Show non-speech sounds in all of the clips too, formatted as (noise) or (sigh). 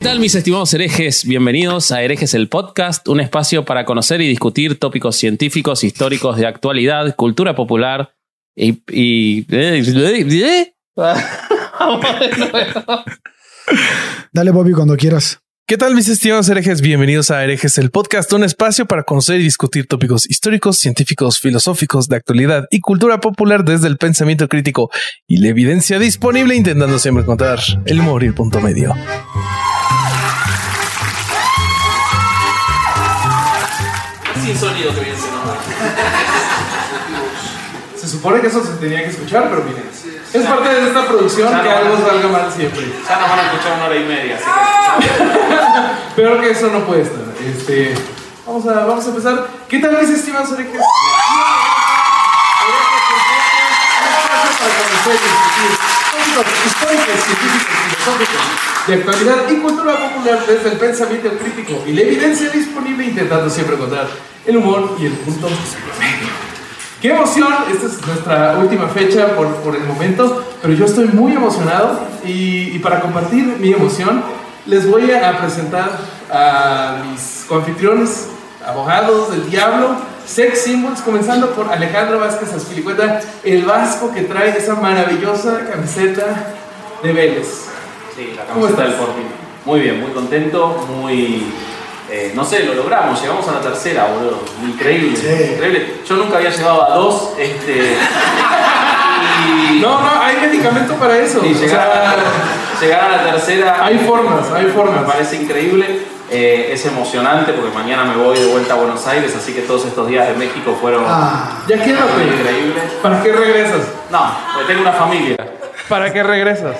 ¿Qué tal mis estimados herejes? Bienvenidos a Herejes el Podcast, un espacio para conocer y discutir tópicos científicos, históricos de actualidad, cultura popular y... y (laughs) Dale Bobby cuando quieras. ¿Qué tal mis estimados herejes? Bienvenidos a Herejes el Podcast, un espacio para conocer y discutir tópicos históricos, científicos, filosóficos, de actualidad y cultura popular desde el pensamiento crítico y la evidencia disponible intentando siempre encontrar el humor y el punto medio. Supone que eso se tenía que escuchar, pero miren, es parte de esta producción que algo salga mal siempre. Ya nos van a escuchar una hora y media, así que... (laughs) Peor que eso no puede estar. Este, vamos, a, vamos a empezar. ¿Qué tal herejes? históricos, científicos, filosóficos, de actualidad y cultura popular desde el pensamiento crítico y la evidencia disponible intentando siempre encontrar el humor y el punto medio. ¡Qué emoción! Esta es nuestra última fecha por, por el momento, pero yo estoy muy emocionado y, y para compartir mi emoción les voy a presentar a mis coanfitriones, abogados del diablo, sex symbols, comenzando por Alejandro Vázquez Azpilicueta, el vasco que trae esa maravillosa camiseta de Vélez. Sí, la ¿Cómo camiseta del? Sporting. Muy bien, muy contento, muy... eh, no sé, lo logramos, llegamos a la tercera, boludo. Increíble, Sí. increíble. Yo nunca había llegado a dos, este... y... No, no, hay medicamento para eso. y O llegar, sea, a, llegar a la tercera... hay formas, hay Me formas. parece increíble, eh, es emocionante porque mañana me voy de vuelta a Buenos Aires, así que todos estos días de México fueron Ah, Ya quédate. increíbles. ¿Para qué regresas? No, porque tengo una familia. ¿Para qué regresas?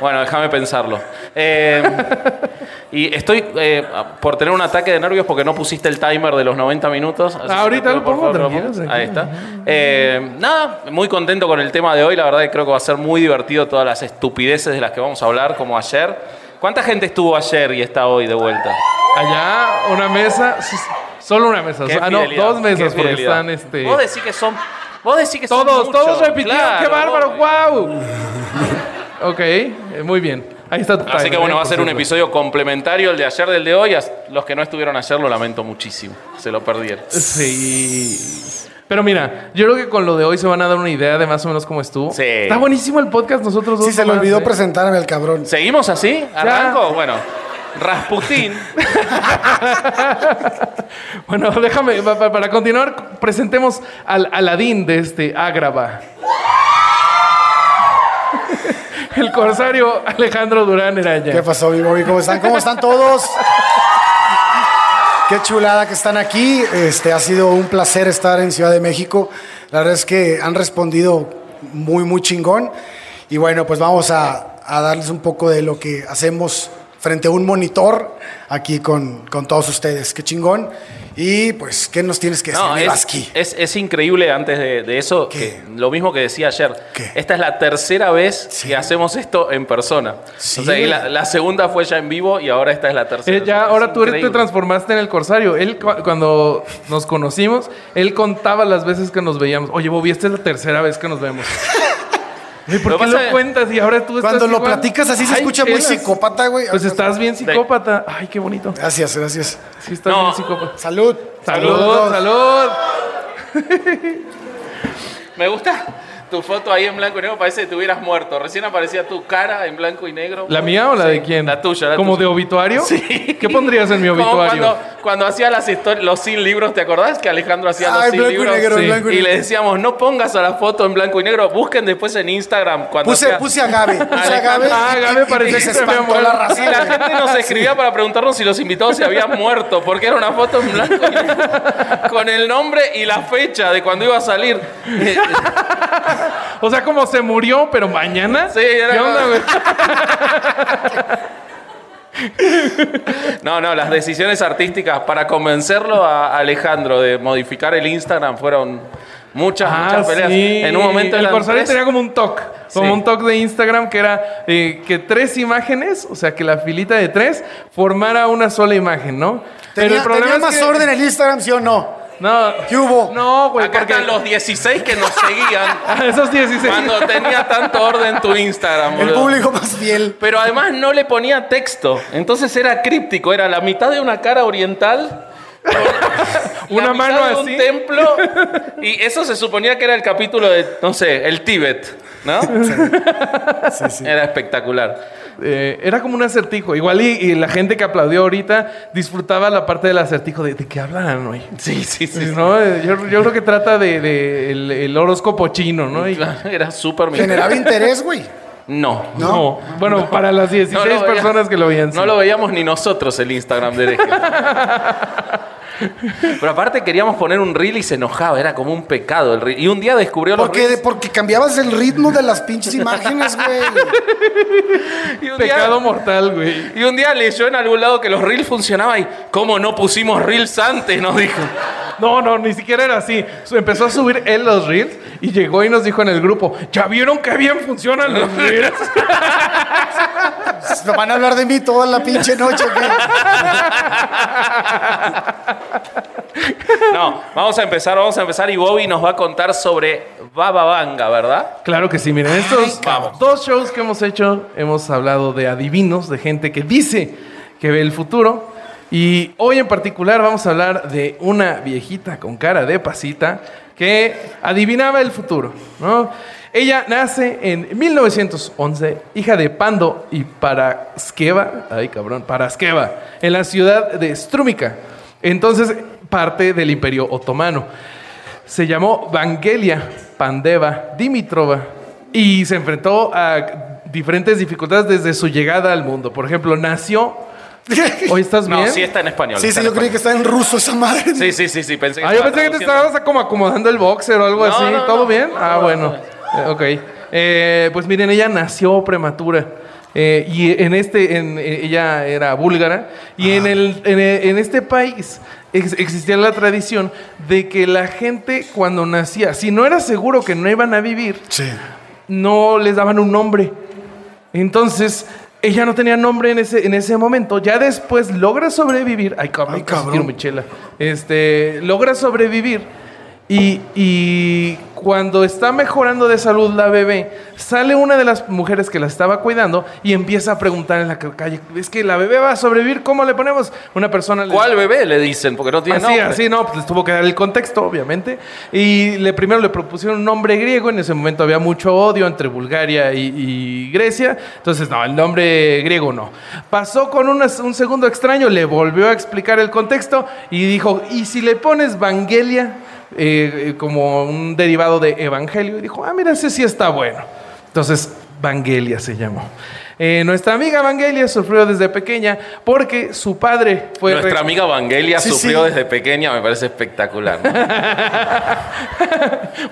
Bueno, déjame pensarlo. Eh, (laughs) y estoy eh, por tener un ataque de nervios porque no pusiste el timer de los 90 minutos. Así que, Ahorita lo pongo. Ahí está. Eh, nada, muy contento con el tema de hoy. La verdad que creo que va a ser muy divertido todas las estupideces de las que vamos a hablar, como ayer. ¿Cuánta gente estuvo ayer y está hoy de vuelta? Allá, una mesa, solo una mesa. Qué Ah, no, dos mesas porque están este. Vos decís que son. Vos decís que son Todos, todos repitieron, claro, qué bárbaro, wow. ok, eh, muy bien. Ahí está tu Así que bueno, va a ser un episodio complementario el de ayer del de hoy. Los que no estuvieron ayer lo lamento muchísimo. Se lo perdieron. Sí. Pero mira, yo creo que con lo de hoy se van a dar una idea de más o menos cómo estuvo. Sí. Está buenísimo el podcast, nosotros dos. sí, se le olvidó eh. presentarme al cabrón. ¿Seguimos así? ¿Arranco? Bueno, Rasputín. (laughs) Bueno, déjame, pa- pa- para continuar, presentemos al Aladín de este Ágrava. El corsario Alejandro Durán Eraña. ¿Qué pasó, mi Bobby? ¿Cómo están? ¿Cómo están todos? Qué chulada que están aquí. Este ha sido un placer estar en Ciudad de México. La verdad es que han respondido muy, muy chingón. Y bueno, pues vamos a, a darles un poco de lo que hacemos frente a un monitor aquí con, con todos ustedes. Qué chingón. Y pues, ¿qué nos tienes que decir, No, es, Vasqui? es, es increíble antes de, de eso, que lo mismo que decía ayer. ¿Qué? Esta es la tercera vez Sí. que hacemos esto en persona. Sí, o sea, y la, la segunda fue ya en vivo y ahora esta es la tercera. Eh, ya, Es ahora tú eres- te increíble. transformaste en el corsario. Él, cu- cuando nos conocimos, él contaba las veces que nos veíamos. Oye, Bobby, esta es la tercera vez que nos vemos. (laughs) Güey, ¿Por Lo qué lo pasa- cuentas y ahora tú estás Cuando lo igual? platicas así se Ay, escucha muy chelas. psicópata, güey. Pues estás bien psicópata. Ay, qué bonito. Gracias, gracias. Sí, estás No. bien psicópata. Salud. Salud, salud. Me gusta tu foto ahí en blanco y negro, parece que te hubieras muerto. Recién aparecía tu cara en blanco y negro. ¿La mía o la Sí, de quién? La tuya, la ¿Como tuya. de obituario? Sí. ¿Qué pondrías en mi (laughs) Como obituario? Cuando, cuando hacía las los 100 libros, ¿te acordás que Alejandro hacía Ah, los en 100 blanco y libros? negro, blanco y y le decíamos, no pongas a la foto en blanco y negro, busquen después en Instagram. Cuando Puse, hacía- puse a Gabe. Puse a Gabe. Ah, Gabe parecía se que se había espantó la. Y la gente nos escribía para preguntarnos si los invitados se habían muerto, porque era una foto en blanco y negro, con el nombre y la fecha de cuando iba a salir. (laughs) O sea, como se murió, pero mañana. Sí, era ¿Qué onda, güey? No, no, las decisiones artísticas para convencerlo a Alejandro de modificar el Instagram fueron muchas, muchas peleas. Ah, sí. En un momento el Corsario tres- tenía como un toque, como Sí. un toque de Instagram que era eh, que tres imágenes, o sea, que la filita de tres formara una sola imagen, ¿no? ¿Tenía, tenía es más que- orden el Instagram, sí o no? No. ¿Qué hubo? No, güey, Acá porque están los 16 que nos seguían (laughs) Ah, esos 16. cuando tenía tanto orden tu Instagram. El público más fiel. Pero además no le ponía texto. Entonces era críptico. Era la mitad de una cara oriental. (laughs) Una la mitad mano de así. un templo. Y eso se suponía que era el capítulo de, no sé, el Tíbet. ¿No? (laughs) Era espectacular. Eh, era como un acertijo. Igual y, y la gente que aplaudió ahorita disfrutaba la parte del acertijo de, de qué hablan hoy. Sí, sí, sí. ¿No? Eh, Yo, yo creo que trata de, de el, el horóscopo chino, ¿no? Y- Claro, Era súper Generaba interés, güey. No. no. Bueno, para las 16 No lo veía- personas que lo veían. sí. No lo veíamos ni nosotros el Instagram de. (laughs) Pero aparte queríamos poner un reel y se enojaba, era como un pecado el reel. Y un día descubrió los Porque, reels. porque cambiabas el ritmo de las pinches imágenes, güey. Y un, día, Pecado mortal, güey. y un día leyó en algún lado que los reels funcionaban y ¿cómo no pusimos reels antes? Nos dijo. No, no, ni siquiera era así. Su- Empezó a subir él los reels y llegó y nos dijo en el grupo, ¿ya vieron qué bien funcionan los (laughs) reels? Me van a hablar de mí toda la pinche noche. No, vamos a empezar, vamos a empezar y Bobby nos va a contar sobre Baba Vanga, ¿verdad? Claro que sí, miren, estos vamos. dos shows que hemos hecho, hemos hablado de adivinos, de gente que dice que ve el futuro. Y hoy en particular vamos a hablar de una viejita con cara de pasita que adivinaba el futuro, ¿no? Ella nace en 1911, hija de Pando y Paraskeva, ay cabrón, Paraskeva, en la ciudad de Strumica, entonces parte del Imperio Otomano. Se llamó Vangelia Pandeva Dimitrova y se enfrentó a diferentes dificultades desde su llegada al mundo. Por ejemplo, nació. (laughs) ¿Hoy estás No, bien? sí está en español. Sí, está sí, yo creí que estaba en ruso esa madre. Sí, sí, sí, sí, pensé que Ah, yo pensé que te estabas como acomodando el boxer o algo No, así. no, ¿Todo no. bien? Ah, No, bueno. no. Eh, ok. Eh, pues miren, ella nació prematura. Eh, y en este, en, eh, ella era búlgara. Y en, el, en, e- en este país ex- existía la tradición de que la gente cuando nacía, si no era seguro que no iban a vivir, Sí. no les daban un nombre. Entonces, ella no tenía nombre en ese, en ese momento. Ya después logra sobrevivir. Ay, cabrón, Ay, cabrón. tiro mi chela. Este, logra sobrevivir. Y, y cuando está mejorando de salud la bebé, sale una de las mujeres que la estaba cuidando y empieza a preguntar en la calle, es que la bebé va a sobrevivir, ¿cómo le ponemos? Una persona le ¿Cuál bebé le dicen? Porque no tiene Así, nombre. así, no, pues les tuvo que dar el contexto, obviamente. Y le, primero le propusieron un nombre griego. En ese momento había mucho odio entre Bulgaria y, y Grecia. Entonces, no, el nombre griego no. Pasó con una- un segundo extraño, le volvió a explicar el contexto y dijo: ¿Y si le pones Vangelia eh, eh, como un derivado de evangelio? Y dijo: Ah, mira, ese sí está bueno. Entonces, Vangelia se llamó. Eh, nuestra amiga Vangelia sufrió desde pequeña porque su padre fue. Nuestra amiga Vangelia Sí, sufrió sí. desde pequeña, me parece espectacular. ¿no? (laughs)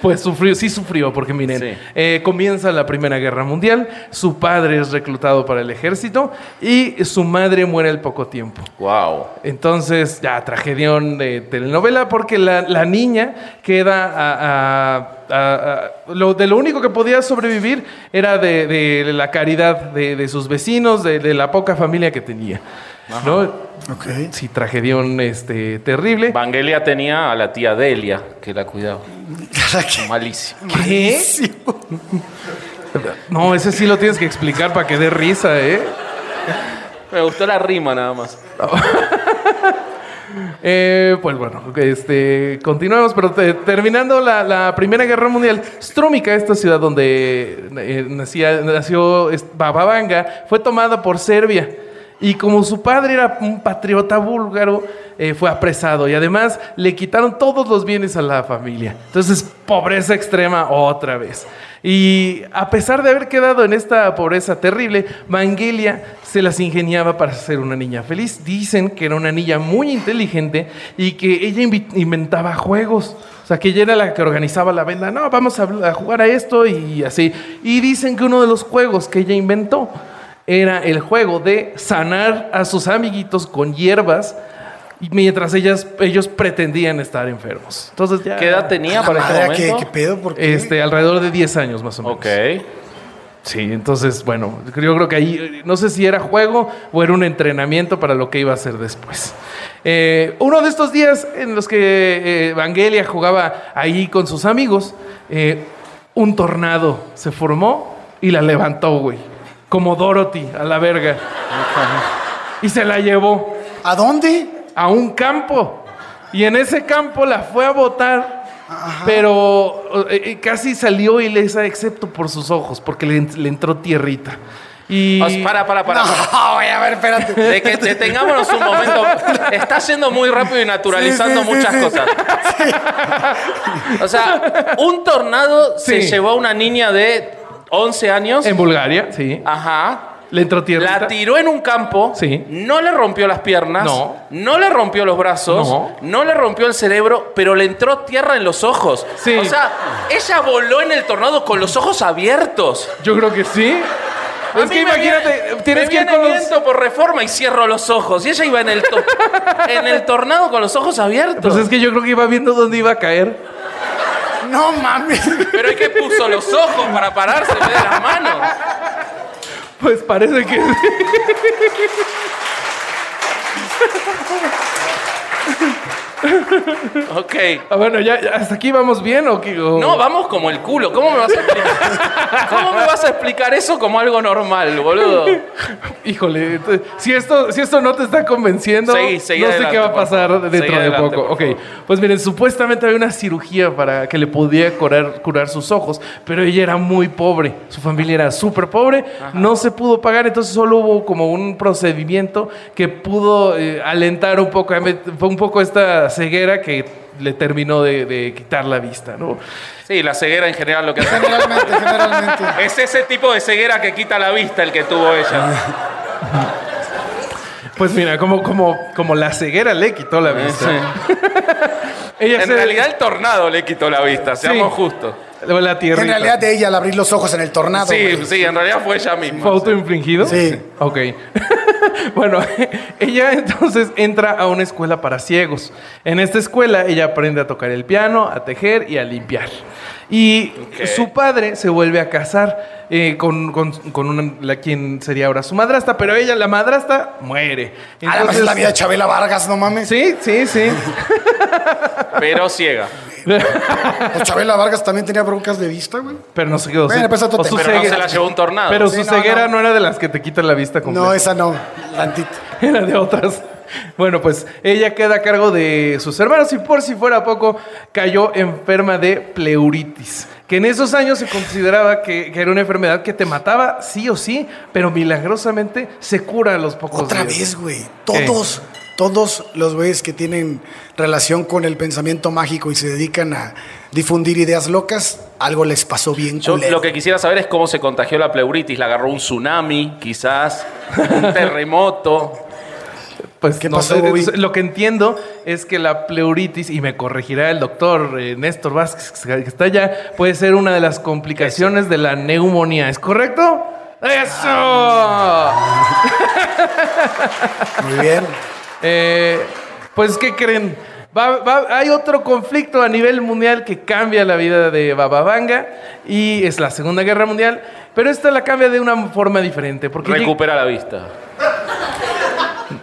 Pues sufrió, sí sufrió, porque miren, Sí. eh, comienza la Primera Guerra Mundial, su padre es reclutado para el ejército y su madre muere al poco tiempo. wow. Entonces, ya, tragedión de telenovela, porque la, la niña queda a, a- a- a- lo, de lo único que podía sobrevivir era de, de la caridad de, de sus vecinos, de, de la poca familia que tenía. ¿no? Ok. Sí, tragedión este, terrible. Vangelia tenía a la tía Delia, que la cuidaba. (laughs) Malísimo. ¿Qué? No, ese sí lo tienes que explicar para que dé risa, ¿eh? Me gustó la rima nada más. (laughs) Eh, pues bueno, este, continuamos, pero te- terminando la, Primera Guerra Mundial, Strumica, esta ciudad donde eh, nacía, nació es- Baba Vanga, fue tomada por Serbia. Y como su padre era un patriota búlgaro, eh, fue apresado y además le quitaron todos los bienes a la familia. Entonces, pobreza extrema otra vez. Y a pesar de haber quedado en esta pobreza terrible, Vangelia se las ingeniaba para ser una niña feliz. Dicen que era una niña muy inteligente y que ella inventaba juegos. O sea, que ella era la que organizaba la venda. No, vamos a jugar a esto y así. Y dicen que uno de los juegos que ella inventó era el juego de sanar a sus amiguitos con hierbas mientras ellas, ellos pretendían estar enfermos. Entonces ya... ¿Qué edad tenía La para este momento? ¿qué, qué pedo? ¿Por qué? Este, alrededor de 10 años más o menos. Ok. Sí, entonces, bueno, yo creo que ahí, eh, no sé si era juego o era un entrenamiento para lo que iba a hacer después. Eh, uno de estos días en los que eh, Evangelia jugaba ahí con sus amigos, eh, un tornado se formó y la levantó, güey. Como Dorothy, a la verga. Y se la llevó ¿A dónde? a un campo. Y en ese campo la fue a botar, pero eh, eh, casi salió ilesa, excepto por sus ojos, porque le, le entró tierrita. Y para, para, para. No, güey, a ver, espérate. De que detengámonos un momento. Está yendo muy rápido y naturalizando Sí, sí, sí, muchas sí. cosas. O sea, un tornado se llevó a una niña de 11 años. en Bulgaria, sí. Ajá. Le entró tierrita. La tiró en un campo, Sí. no le rompió las piernas, No. no le rompió los brazos, No. le rompió el cerebro, pero le entró tierra en los ojos. Sí. O sea, ella voló en el tornado con los ojos abiertos. Yo creo que sí. A es que imagínate, viene- tienes que ir con los... viento por reforma y cierro los ojos. Y ella iba en el, to- (laughs) en el tornado con los ojos abiertos. Pues es que yo creo que iba viendo dónde iba a caer. No mames. Pero es que puso los ojos para pararse de las manos. Pues parece que... Ok. Ah, bueno, ya, ya, ¿hasta aquí vamos bien o qué? O- No, vamos como el culo. ¿Cómo me vas a explicar? ¿Cómo me vas a explicar eso como algo normal, boludo? Híjole, si esto, si esto no te está convenciendo, Seguí, seguí no sé qué va a pasar dentro de adelante, poco. Ok, pues miren, supuestamente había una cirugía para que le pudiera curar, curar sus ojos, pero ella era muy pobre, su familia era súper pobre, no se pudo pagar, entonces solo hubo como un procedimiento que pudo eh, alentar un poco, fue un poco esta ceguera que le terminó de, de quitar la vista, ¿no? Sí, la ceguera en general lo que hace. Generalmente, generalmente. (laughs) Es ese tipo de ceguera que quita la vista el que tuvo ella. (laughs) Pues mira, como, como, como la ceguera le quitó la vista. (laughs) Ella En se- realidad el tornado le quitó la vista, seamos Sí. justos. La. En realidad de ella al abrir los ojos en el tornado. Sí, güey. sí, en realidad fue ella misma. ¿Fue autoinfligido? Sí. Ok. (laughs) bueno, (laughs) ella entonces entra a una escuela para ciegos. En esta escuela ella aprende a tocar el piano, a tejer y a limpiar. Y su padre se vuelve a casar eh, con, con, con una- la, quien sería ahora su madrastra, pero ella, la madrastra, muere. Ah, además es la vida de Chabela Vargas, no mames. Sí, sí, sí. Pero ciega. (laughs) Pues Chabela Vargas también tenía broncas de vista, güey. pero no se quedó. Bueno, pues. Pero no se la llevó un tornado. pero Sí, su no, ceguera no. no. era de las que te quitan la vista completa. No, esa no. Tantito. (laughs) era de otras. Bueno, pues ella queda a cargo de sus hermanos y por si fuera poco, cayó enferma de pleuritis. Que en esos años se consideraba que, que era una enfermedad que te mataba sí o sí, pero milagrosamente se cura a los pocos Otra días. vez, güey. Todos, todos los güeyes que tienen relación con el pensamiento mágico y se dedican a difundir ideas locas, algo les pasó bien Yo culero. lo que quisiera saber es cómo se contagió la pleuritis. ¿La agarró un tsunami, quizás? ¿Un (laughs) terremoto? Pues ¿Qué no pasó, sé, Bobby? lo que entiendo es que la pleuritis, y me corregirá el doctor eh, Néstor Vázquez, que está allá, puede ser una de las complicaciones de la neumonía. ¿Es correcto? ¡Eso! Muy bien. Eh, pues, ¿qué creen? Va- va- hay otro conflicto a nivel mundial que cambia la vida de Bababanga y es la Segunda Guerra Mundial, pero esta la cambia de una forma diferente. Porque Recupera la vista.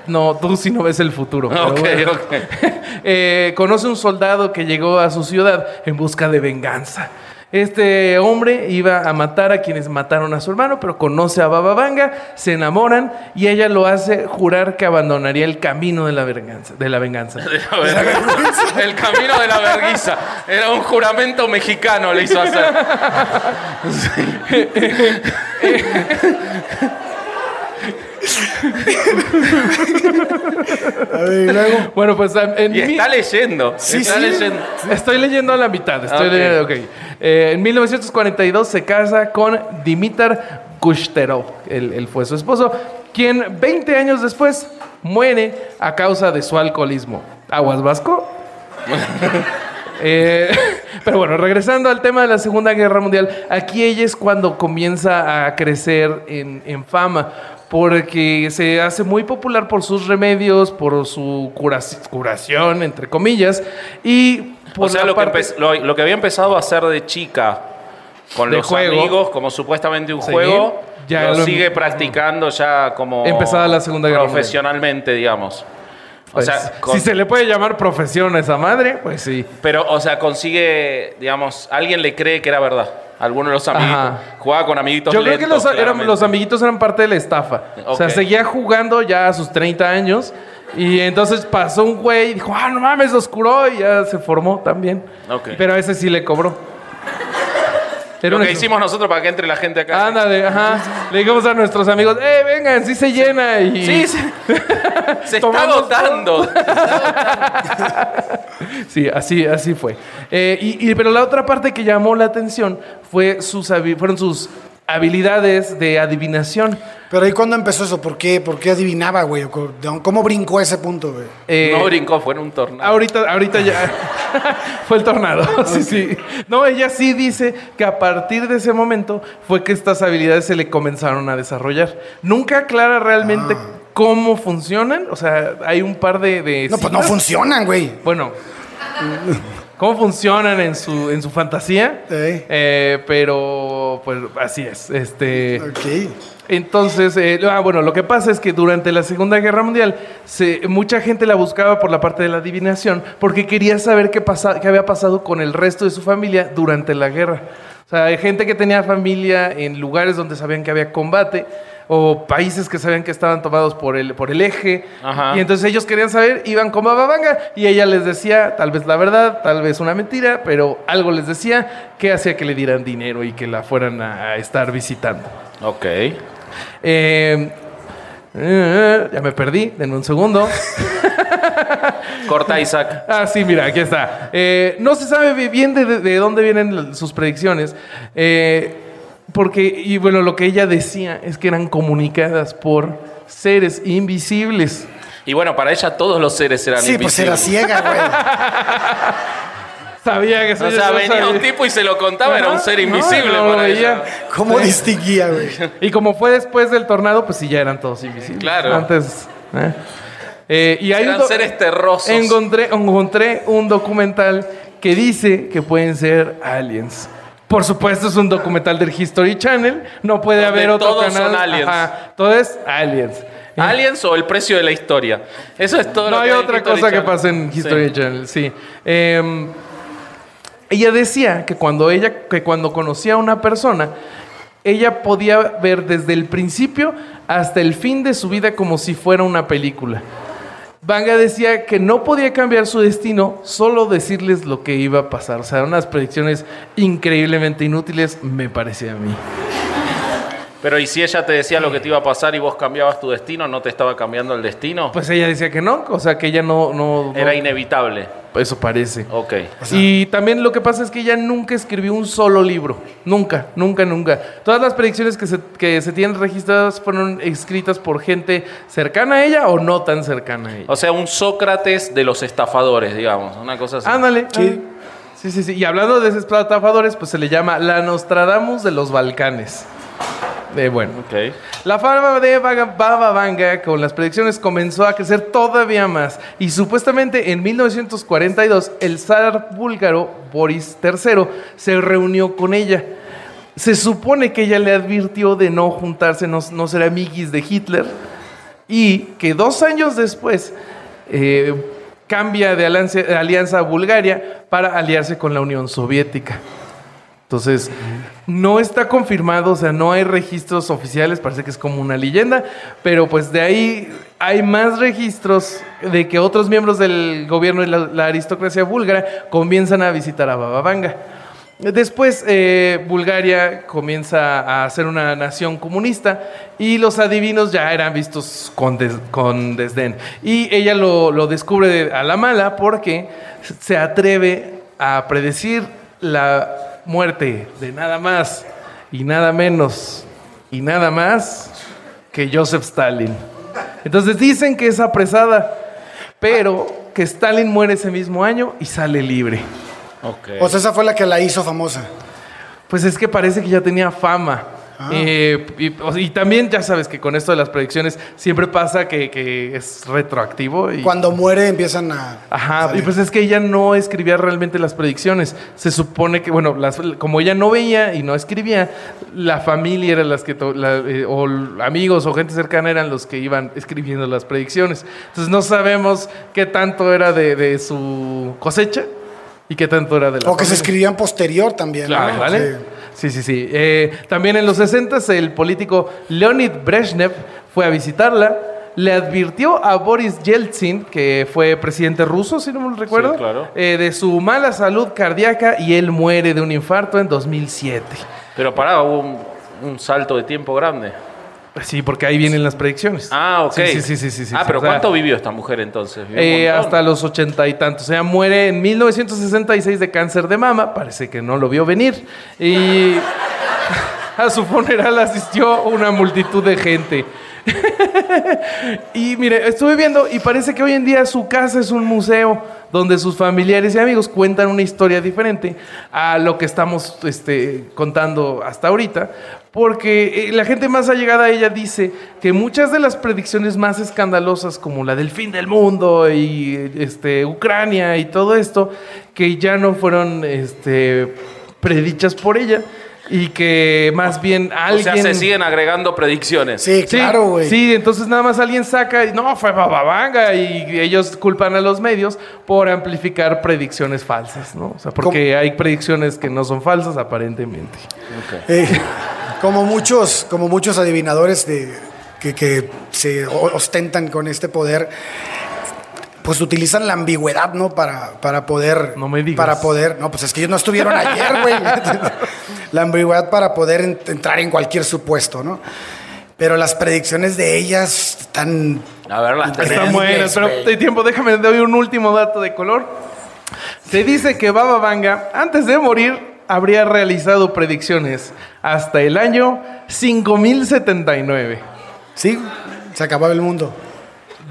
No, tú sí no ves el futuro. pero Ok, bueno. ok. (laughs) Eh, conoce un soldado que llegó a su ciudad en busca de venganza. Este hombre iba a matar a quienes mataron a su hermano, pero conoce a Baba Vanga, se enamoran y ella lo hace jurar que abandonaría el camino de la venganza. De la venganza. (laughs) A ver, el camino de la verguiza. Era un juramento mexicano, le hizo hacer. (laughs) (laughs) A ver, y luego. Bueno, pues en Y mi- está leyendo. Sí, está sí. leyendo. Estoy leyendo a la mitad. Estoy Ok. leyendo, ok. Eh, en 1942 se casa con Dimitar Kushterov. Él, él fue su esposo, quien 20 años después muere a causa de su alcoholismo. ¿Aguas Vasco? (laughs) Eh, (laughs) pero bueno, regresando al tema de la Segunda Guerra Mundial, aquí ella es cuando comienza a crecer en, en fama, porque se hace muy popular por sus remedios, por su cura- curación, entre comillas, y por O sea, lo que, parte- lo, lo que había empezado a hacer de chica con De los juego. amigos, como supuestamente un Sí, juego, ya lo, lo- sigue practicando ya como Empezada la Segunda Guerra profesionalmente, digamos. O pues, sea, con- si se le puede llamar profesión a esa madre, pues sí. pero, o sea, consigue, digamos, alguien le cree que era verdad. Alguno de los amiguitos. Ajá. Jugaba con amiguitos Yo creo que los, eran- los amiguitos eran parte de la estafa. O sea, seguía jugando ya a sus 30 años. Y entonces pasó un güey y dijo, ah, no mames, los curó. Y ya se formó también. Pero a ese sí le cobró. Lo que hicimos nosotros para que entre la gente acá. Ándale, ajá. Le dijimos a nuestros amigos, eh, vengan, sí se llena. Y Sí, (laughs) se está agotando. (laughs) Sí, así, así fue. Eh, y, y- pero la otra parte que llamó la atención fue sus, fueron sus habilidades de adivinación. Pero ahí cuando empezó eso, ¿por qué? ¿Por qué adivinaba, güey? ¿O co- de- ¿Cómo brincó a ese punto, güey? Eh, no brincó, fue en un tornado. Ahorita, ahorita ya (laughs) fue el tornado. (laughs) Sí, sí. No, ella sí dice que a partir de ese momento fue que estas habilidades se le comenzaron a desarrollar. Nunca aclara realmente cómo funcionan. O sea, hay un par de. de No, pues no funcionan, güey. Bueno, cómo funcionan en su, en su fantasía. Sí. Eh, pero, pues así es. Este. Ok. Entonces, eh, ah, bueno, lo que pasa es que durante la Segunda Guerra Mundial se- mucha gente la buscaba por la parte de la adivinación porque quería saber qué, pasa- qué había pasado con el resto de su familia durante la guerra. O sea, hay gente que tenía familia en lugares donde sabían que había combate o países que sabían que estaban tomados por el, por el eje. Ajá. Y entonces ellos querían saber, iban con Bababanga y ella les decía, tal vez la verdad, tal vez una mentira, pero algo les decía que hacía que le dieran dinero y que la fueran a- estar visitando. Ok. Eh, eh, ya me perdí, denme un segundo. (laughs) Corta Isaac. Ah, sí, mira, aquí está. Eh, no se sabe bien de, de- de dónde vienen sus predicciones. eh, porque, y bueno, lo que ella decía es que eran comunicadas por seres invisibles. Y bueno, para ella todos los seres eran Sí, pues era invisibles. ciega, güey. (laughs) Sabía que eso O sea, no venía sabía. un tipo y se lo contaba, era un ser no, invisible no lo para veía. ella. ¿Cómo distinguía, güey? Y como fue después del tornado, pues sí, ya eran todos invisibles. Claro. Antes. ¿eh? Eh, y hay un Eran seres terrosos. Encontré, encontré un documental que dice que pueden ser aliens. Por supuesto, es un documental del History Channel. No puede Donde haber otro todos canal. son aliens. Ajá, todo es aliens. Eh, ¿Aliens o el precio de la historia? Eso es todo no lo hay que otra cosa que pase en Sí. History Channel, sí. Eh, ella decía que cuando ella, que cuando conocía a una persona, ella podía ver desde el principio hasta el fin de su vida como si fuera una película. Vanga decía que no podía cambiar su destino, solo decirles lo que iba a pasar. O sea, unas predicciones increíblemente inútiles, me parecía a mí. Pero ¿y si ella te decía lo que te iba a pasar y vos cambiabas tu destino, no te estaba cambiando el destino? Pues ella decía que no, o sea, que ella no... no, Era no- inevitable. Eso parece. Ok. y también lo que pasa es que ella nunca escribió un solo libro. Nunca, nunca, nunca. Todas las predicciones que se, que se tienen registradas fueron escritas por gente cercana a ella o no tan cercana a ella. O sea, un Sócrates de los estafadores, digamos. Una cosa así. Ándale. Sí. Sí, sí, sí. Y hablando de esos estafadores, pues se le llama la Nostradamus de los Balcanes. Eh, bueno. La fama de Baba Vanga con las predicciones comenzó a crecer todavía más y supuestamente en 1942 el zar búlgaro Boris III se reunió con ella. Se supone que ella le advirtió de no juntarse, no, no ser amiguis de Hitler y que dos años después eh, cambia de alianza, de alianza a Bulgaria para aliarse con la Unión Soviética. Entonces, no está confirmado, o sea, no hay registros oficiales, parece que es como una leyenda, pero pues de ahí hay más registros de que otros miembros del gobierno y la, aristocracia búlgara comienzan a visitar a Baba Vanga. Después, eh, Bulgaria comienza a ser una nación comunista y los adivinos ya eran vistos con, con desdén. Y ella lo, lo descubre de- a la mala porque se atreve a predecir la muerte de nada más y nada menos y nada más que Joseph Stalin. Entonces dicen que es apresada, pero que Stalin muere ese mismo año y sale libre. Ok. O sea, esa fue la que la hizo famosa. Pues es que parece que ya tenía fama. Ah. Eh, y, y también ya sabes que con esto de las predicciones siempre pasa que, que es retroactivo. Y, Cuando muere empiezan a... Ajá, y salir. pues es que ella no escribía realmente las predicciones. Se supone que, bueno, las- como ella no veía y no escribía, la familia era las que, to- la- eh, o amigos o gente cercana eran los que iban escribiendo las predicciones. Entonces no sabemos qué tanto era de, de su cosecha y qué tanto era de la O que se familia. escribían posterior también. Claro, ¿no? ¿vale? Sí. Sí, sí, sí. Eh, también en los 60 el político Leonid Brezhnev fue a visitarla. Le advirtió a Boris Yeltsin, que fue presidente ruso, si no me recuerdo, Sí, claro. eh, de su mala salud cardíaca y él muere de un infarto en 2007. Pero pará, hubo un, un salto de tiempo grande. Sí, porque ahí vienen las predicciones. Ah, ok. Sí, sí, sí, sí, sí, sí, ah, pero O sea, ¿cuánto vivió esta mujer entonces? ¿Vivió un Eh, hasta los ochenta y tantos. O sea, muere en 1966 de cáncer de mama. Parece que no lo vio venir. Y (laughs) a su funeral asistió una multitud de gente. (laughs) y mire, estuve viendo y parece que hoy en día su casa es un museo donde sus familiares y amigos cuentan una historia diferente a lo que estamos este, contando hasta ahorita, porque eh, la gente más allegada a ella dice que muchas de las predicciones más escandalosas, como la del fin del mundo y este, Ucrania y todo esto, que ya no fueron este, predichas por ella y que más bien O alguien... sea, se siguen agregando predicciones. Sí, claro, güey. Sí, entonces nada más alguien saca y no, fue bababanga y ellos culpan a los medios por amplificar predicciones falsas, ¿no? O sea, porque hay predicciones que no son falsas aparentemente. Eh, como muchos, como muchos adivinadores de, que, que se ostentan con este poder, pues utilizan la ambigüedad, ¿no? Para, para poder. No me digas. Para poder. No, pues es que ellos no estuvieron ayer, güey. (laughs) la ambigüedad para poder en- entrar en cualquier supuesto, ¿no? Pero las predicciones de ellas están. A ver, las Están buenas, pero de tiempo, déjame doy un último dato de color. Se dice que Baba Vanga, antes de morir, habría realizado predicciones hasta el año 5079. Sí, se acababa el mundo.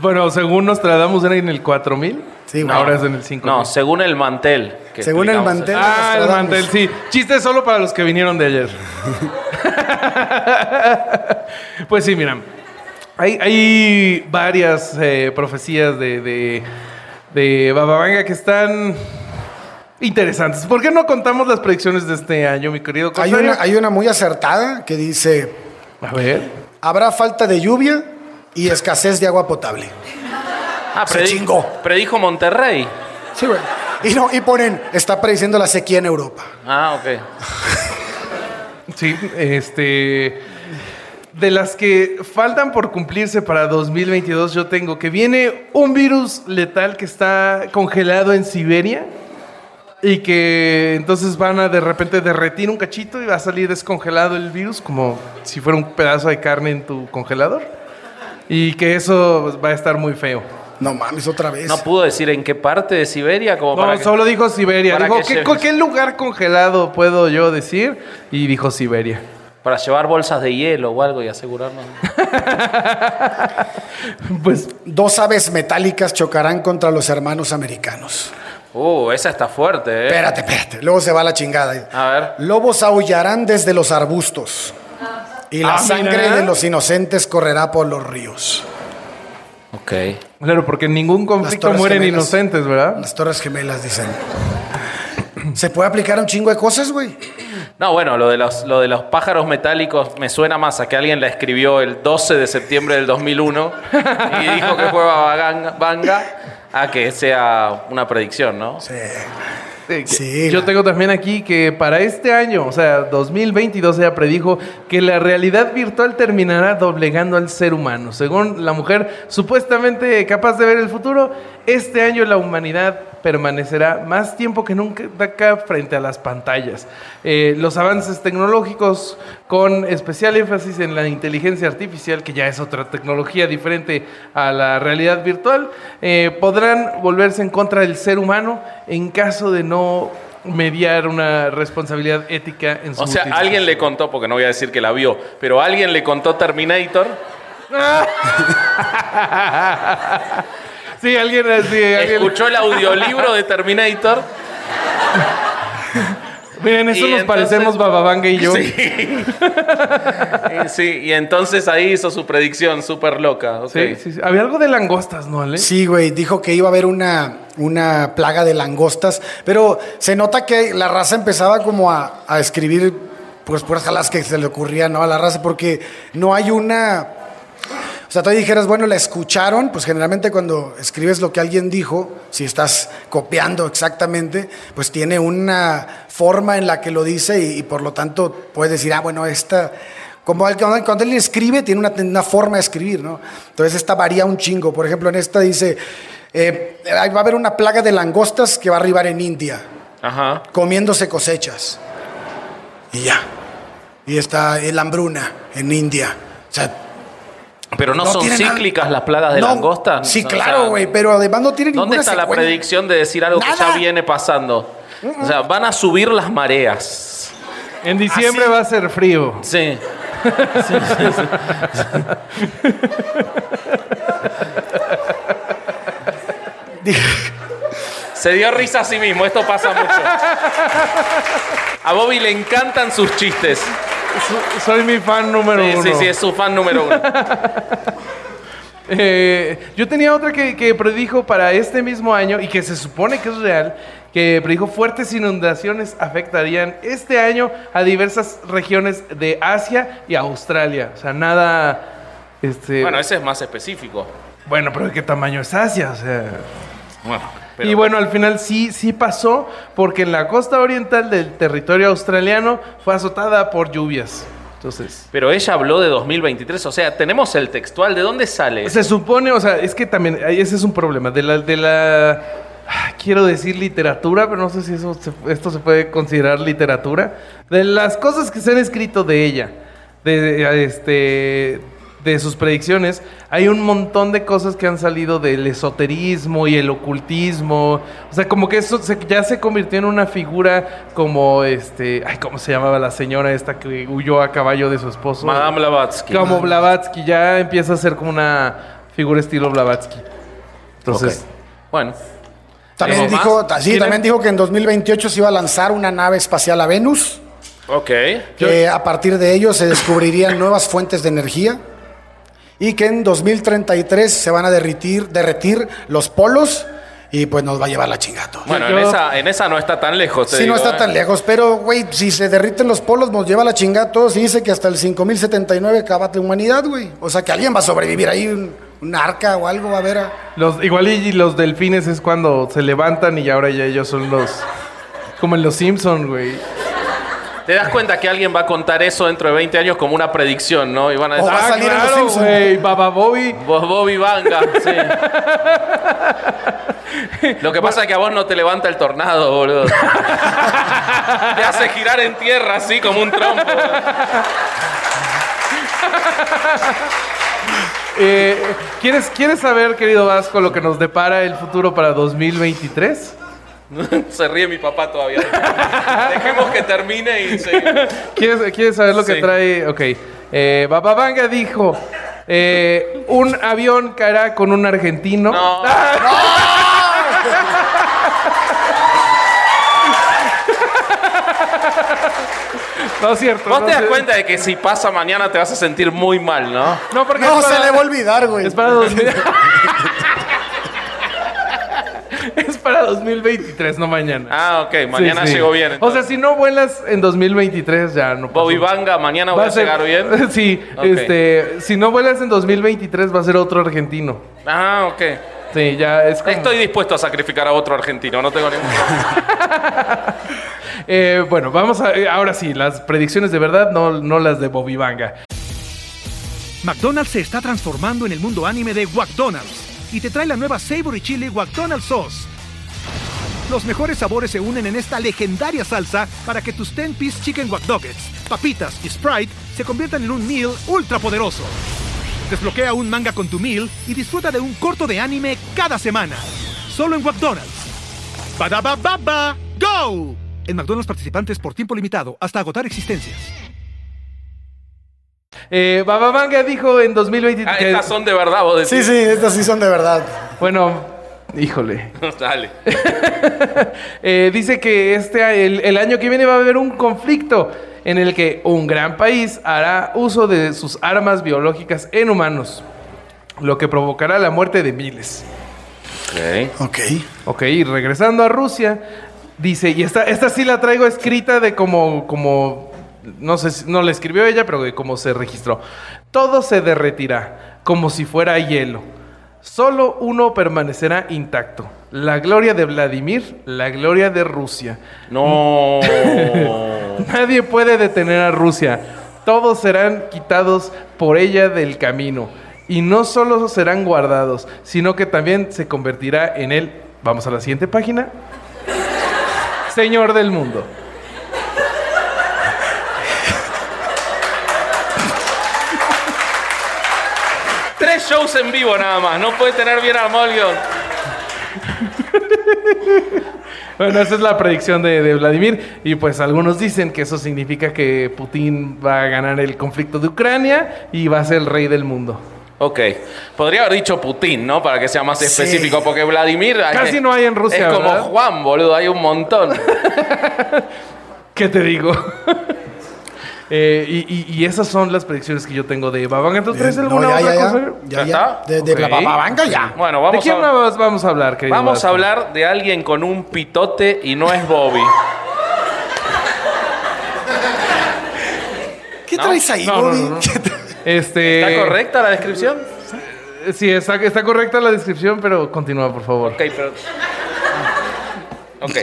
Bueno, según Nostradamus era en el 4000. Sí, güey. Ahora es en el 5000. No, según el mantel. que Según el mantel. Ah, el mantel, sí. Chiste solo para los que vinieron de ayer. (laughs) pues sí, mira. Hay, hay varias eh, profecías de, de, de Baba Vanga que están interesantes. ¿Por qué no contamos las predicciones de este año, mi querido Hay una, hay una muy acertada que dice: A ver. habrá falta de lluvia y escasez de agua potable. Ah, Se predi- chingó. Predijo Monterrey. Sí, güey. Y, no, y ponen, está prediciendo la sequía en Europa. Ah, ok. Sí, este. De las que faltan por cumplirse para 2022, yo tengo que viene un virus letal que está congelado en Siberia y que entonces van a de repente derretir un cachito y va a salir descongelado el virus como si fuera un pedazo de carne en tu congelador y que eso va a estar muy feo. No mames, otra vez. No pudo decir en qué parte de Siberia, como No, para que- solo dijo Siberia. Dijo, que ¿qué, lleves. ¿qué lugar congelado puedo yo decir? Y dijo Siberia. para llevar bolsas de hielo o algo y asegurarnos. (laughs) Pues Dos aves metálicas chocarán contra los hermanos americanos. Uh, esa está fuerte, ¿eh? Espérate, espérate. Luego se va la chingada. A ver. Lobos aullarán desde los arbustos. Y la Ah, sangre mira. de los inocentes correrá por los ríos. Ok. Claro, porque en ningún conflicto mueren Gemelas. inocentes, ¿verdad? Las torres gemelas dicen. Se puede aplicar a un chingo de cosas, güey. No, bueno, lo de, los, lo de los pájaros metálicos me suena más a que alguien la escribió el 12 de septiembre del 2001 y dijo que fue Vanga a que sea una predicción, ¿no? Sí. Sí, Yo tengo también aquí que para este año, o sea, 2022, ella predijo que la realidad virtual terminará doblegando al ser humano. Según la mujer supuestamente capaz de ver el futuro, este año la humanidad permanecerá más tiempo que nunca acá frente a las pantallas. Eh, los avances tecnológicos, con especial énfasis en la inteligencia artificial, que ya es otra tecnología diferente a la realidad virtual, eh, podrán volverse en contra del ser humano en caso de no mediar una responsabilidad ética en su O sea, alguien le contó, porque no voy a decir que la vio, pero alguien le contó Terminator, (laughs) Sí, alguien así. alguien- escuchó el audiolibro de Terminator (laughs) Miren, eso Y nos entonces- parecemos Bababanga y yo. Sí. (laughs) Y sí, y entonces ahí hizo su predicción súper loca. ok. Sí, sí, sí. Había algo de langostas, ¿no, Ale? Sí, güey, dijo que iba a haber una, una plaga de langostas, pero se nota que la raza empezaba como a, a escribir pues puras jalas que se le ocurrían ¿no? a la raza, porque no hay una... O sea, tú dijeras, bueno, la escucharon, pues generalmente cuando escribes lo que alguien dijo, si estás copiando exactamente, pues tiene una forma en la que lo dice y, y por lo tanto puedes decir, ah, bueno, esta... Como cuando, él escribe, tiene una, una forma de escribir, ¿no? Entonces esta varía un chingo. Por ejemplo, en esta dice, eh, va a haber una plaga de langostas que va a arribar en India, Ajá. comiéndose cosechas. Y ya. Y está el hambruna en India. O sea, Pero no, No son nada- cíclicas las plagas de no, langosta. Sí, O claro, sea, güey, pero además no tiene ¿Dónde ninguna está la predicción de decir algo que ya viene pasando? O sea, van a subir las mareas. En diciembre Así- va a ser frío. Sí. (laughs) Se dio risa a sí mismo, esto pasa mucho. A Bobby le encantan sus chistes. So- Soy mi fan número Sí, uno. sí, sí, es su fan número uno. (laughs) Eh, yo tenía otra que, que predijo para este mismo año y que se supone que es real, que predijo fuertes inundaciones afectarían este año a diversas regiones de Asia y Australia. O sea, nada... Este, Bueno, ese es más específico. bueno, pero ¿de qué tamaño es Asia? O sea... Bueno, pero- Y bueno, al final sí, sí pasó, porque en la costa oriental del territorio australiano fue azotada por lluvias. Entonces, Pero ella habló de 2023, o sea, tenemos el textual. ¿De dónde sale? se supone, o sea, es que también, ese es un problema, de la, de la, quiero decir literatura, pero no sé si eso se- esto se puede considerar literatura, de las cosas que se han escrito de ella, de, este, de sus predicciones, hay un montón de cosas que han salido del esoterismo y el ocultismo, o sea, como que eso se- ya se convirtió en una figura como, este, ay, ¿cómo se llamaba la señora esta que huyó a caballo de su esposo? Madame Blavatsky. Como Blavatsky, ya empieza a ser como una figura estilo Blavatsky. Entonces, Bueno, También ¿Tenemos dijo, sí, también dijo que en 2028 se iba a lanzar una nave espacial a Venus, ok. que a partir de ello se descubrirían nuevas fuentes de energía y que en 2033 se van a derretir, derretir los polos y pues nos va a llevar la chingada. Bueno, Yo- en, esa, en esa no está tan lejos. te Sí, no está ¿eh? tan lejos, pero, güey, si se derriten los polos, nos lleva la todos y dice que hasta el 5079 acaba de humanidad, güey. O sea, que alguien va a sobrevivir ahí, un, un arca o algo va a haber. a- los, igual y los delfines es cuando se levantan y ahora ya ellos son los... Como en los Simpson, güey. Te das cuenta que alguien va a contar eso dentro de 20 años como una predicción, ¿no? Y van a O decir, va a "Ah, salir claro, Simpson". güey. Baba Bobby. vos Bobby Vanga. Sí. (laughs) Lo que pasa es que a vos no te levanta el tornado, boludo. (laughs) te hace girar en tierra así como un trompo. (laughs) Eh, ¿quieres, ¿Quieres saber, querido Vasco, lo que nos depara el futuro para 2023? (laughs) Se ríe mi papá todavía. Dejemos que termine y seguimos. ¿Quieres, quieres saber lo que Sí. trae? Ok. Eh, Bababanga dijo: eh, Un avión caerá con un argentino. No. (laughs) No es cierto. Vos no te das cuenta de que si pasa mañana te vas a sentir muy mal, ¿no? No, porque No es se para- le va a olvidar, güey. Es para 2000 Es (laughs) para 2023, no mañana. Ah, ok. Mañana Sí, sí. llegó bien. O sea, si no vuelas en 2023, ya no pasa. Bobby Vanga, mañana voy Va a ser- llegar bien. (laughs) Sí, este, si no vuelas en 2023 va a ser otro argentino. Ah, ok. Sí, ya es como... Estoy dispuesto a sacrificar a otro argentino, no tengo ningún problema. (laughs) Eh, bueno, vamos a... eh, ahora sí, las predicciones de verdad, no, no las de Bobby Vanga. McDonald's se está transformando en el mundo anime de McDonald's y te trae la nueva Savory Chili McDonald's Sauce. Los mejores sabores se unen en esta legendaria salsa para que tus 10-piece chicken wack Nuggets, papitas y Sprite se conviertan en un meal ultra poderoso. Desbloquea un manga con tu meal y disfruta de un corto de anime cada semana. Solo en McDonald's. Badaba baba, go! En McDonald's participantes por tiempo limitado hasta agotar existencias. Eh, Baba Vanga dijo en 2023... Ah, que- estas son de verdad, vos decís. Sí, sí, estas sí son de verdad. Bueno, (laughs) Híjole. (laughs) Dale. (laughs) Eh, dice que este, el, el año que viene va a haber un conflicto en el que un gran país hará uso de sus armas biológicas en humanos, lo que provocará la muerte de miles. Ok. Ok. Ok, y regresando a Rusia, dice, y esta, esta sí la traigo escrita de como, como, no sé, si- no la escribió ella, pero de cómo se registró. Todo se derretirá, como si fuera hielo. Solo uno permanecerá intacto. La gloria de Vladimir, la gloria de Rusia. No. (laughs) Nadie puede detener a Rusia. Todos serán quitados por ella del camino. Y no solo serán guardados, sino que también se convertirá en él. Vamos a la siguiente página. Señor del mundo. Shows en vivo nada más. No puede tener bien armado el guion. Bueno, esa es la predicción de, de Vladimir. Y pues algunos dicen que eso significa que Putin va a ganar el conflicto de Ucrania y va a ser el rey del mundo. Ok. Podría haber dicho Putin, ¿no? Para que sea más Sí. específico, porque Vladimir. Casi no hay en Rusia, Es como ¿verdad? Juan, boludo. Hay un montón. (laughs) ¿Qué te digo? Eh, y, y- y esas son las predicciones que yo tengo de Babanga. ¿Tú traes No, alguna ya, otra ya, cosa? ya, ¿Ya ya, ya. está? De, de bababanga ya. Bueno, ¿De vamos quién a, más vamos a hablar, querido? vamos a hablar de alguien con un pitote y no es Bobby. (laughs) ¿Qué No. traes ahí, No, Bobby? no, no. ¿Qué tra- Este... ¿Está correcta la descripción? Eh, Sí, está, está correcta la descripción, pero continúa, por favor. Ok, pero. Ok.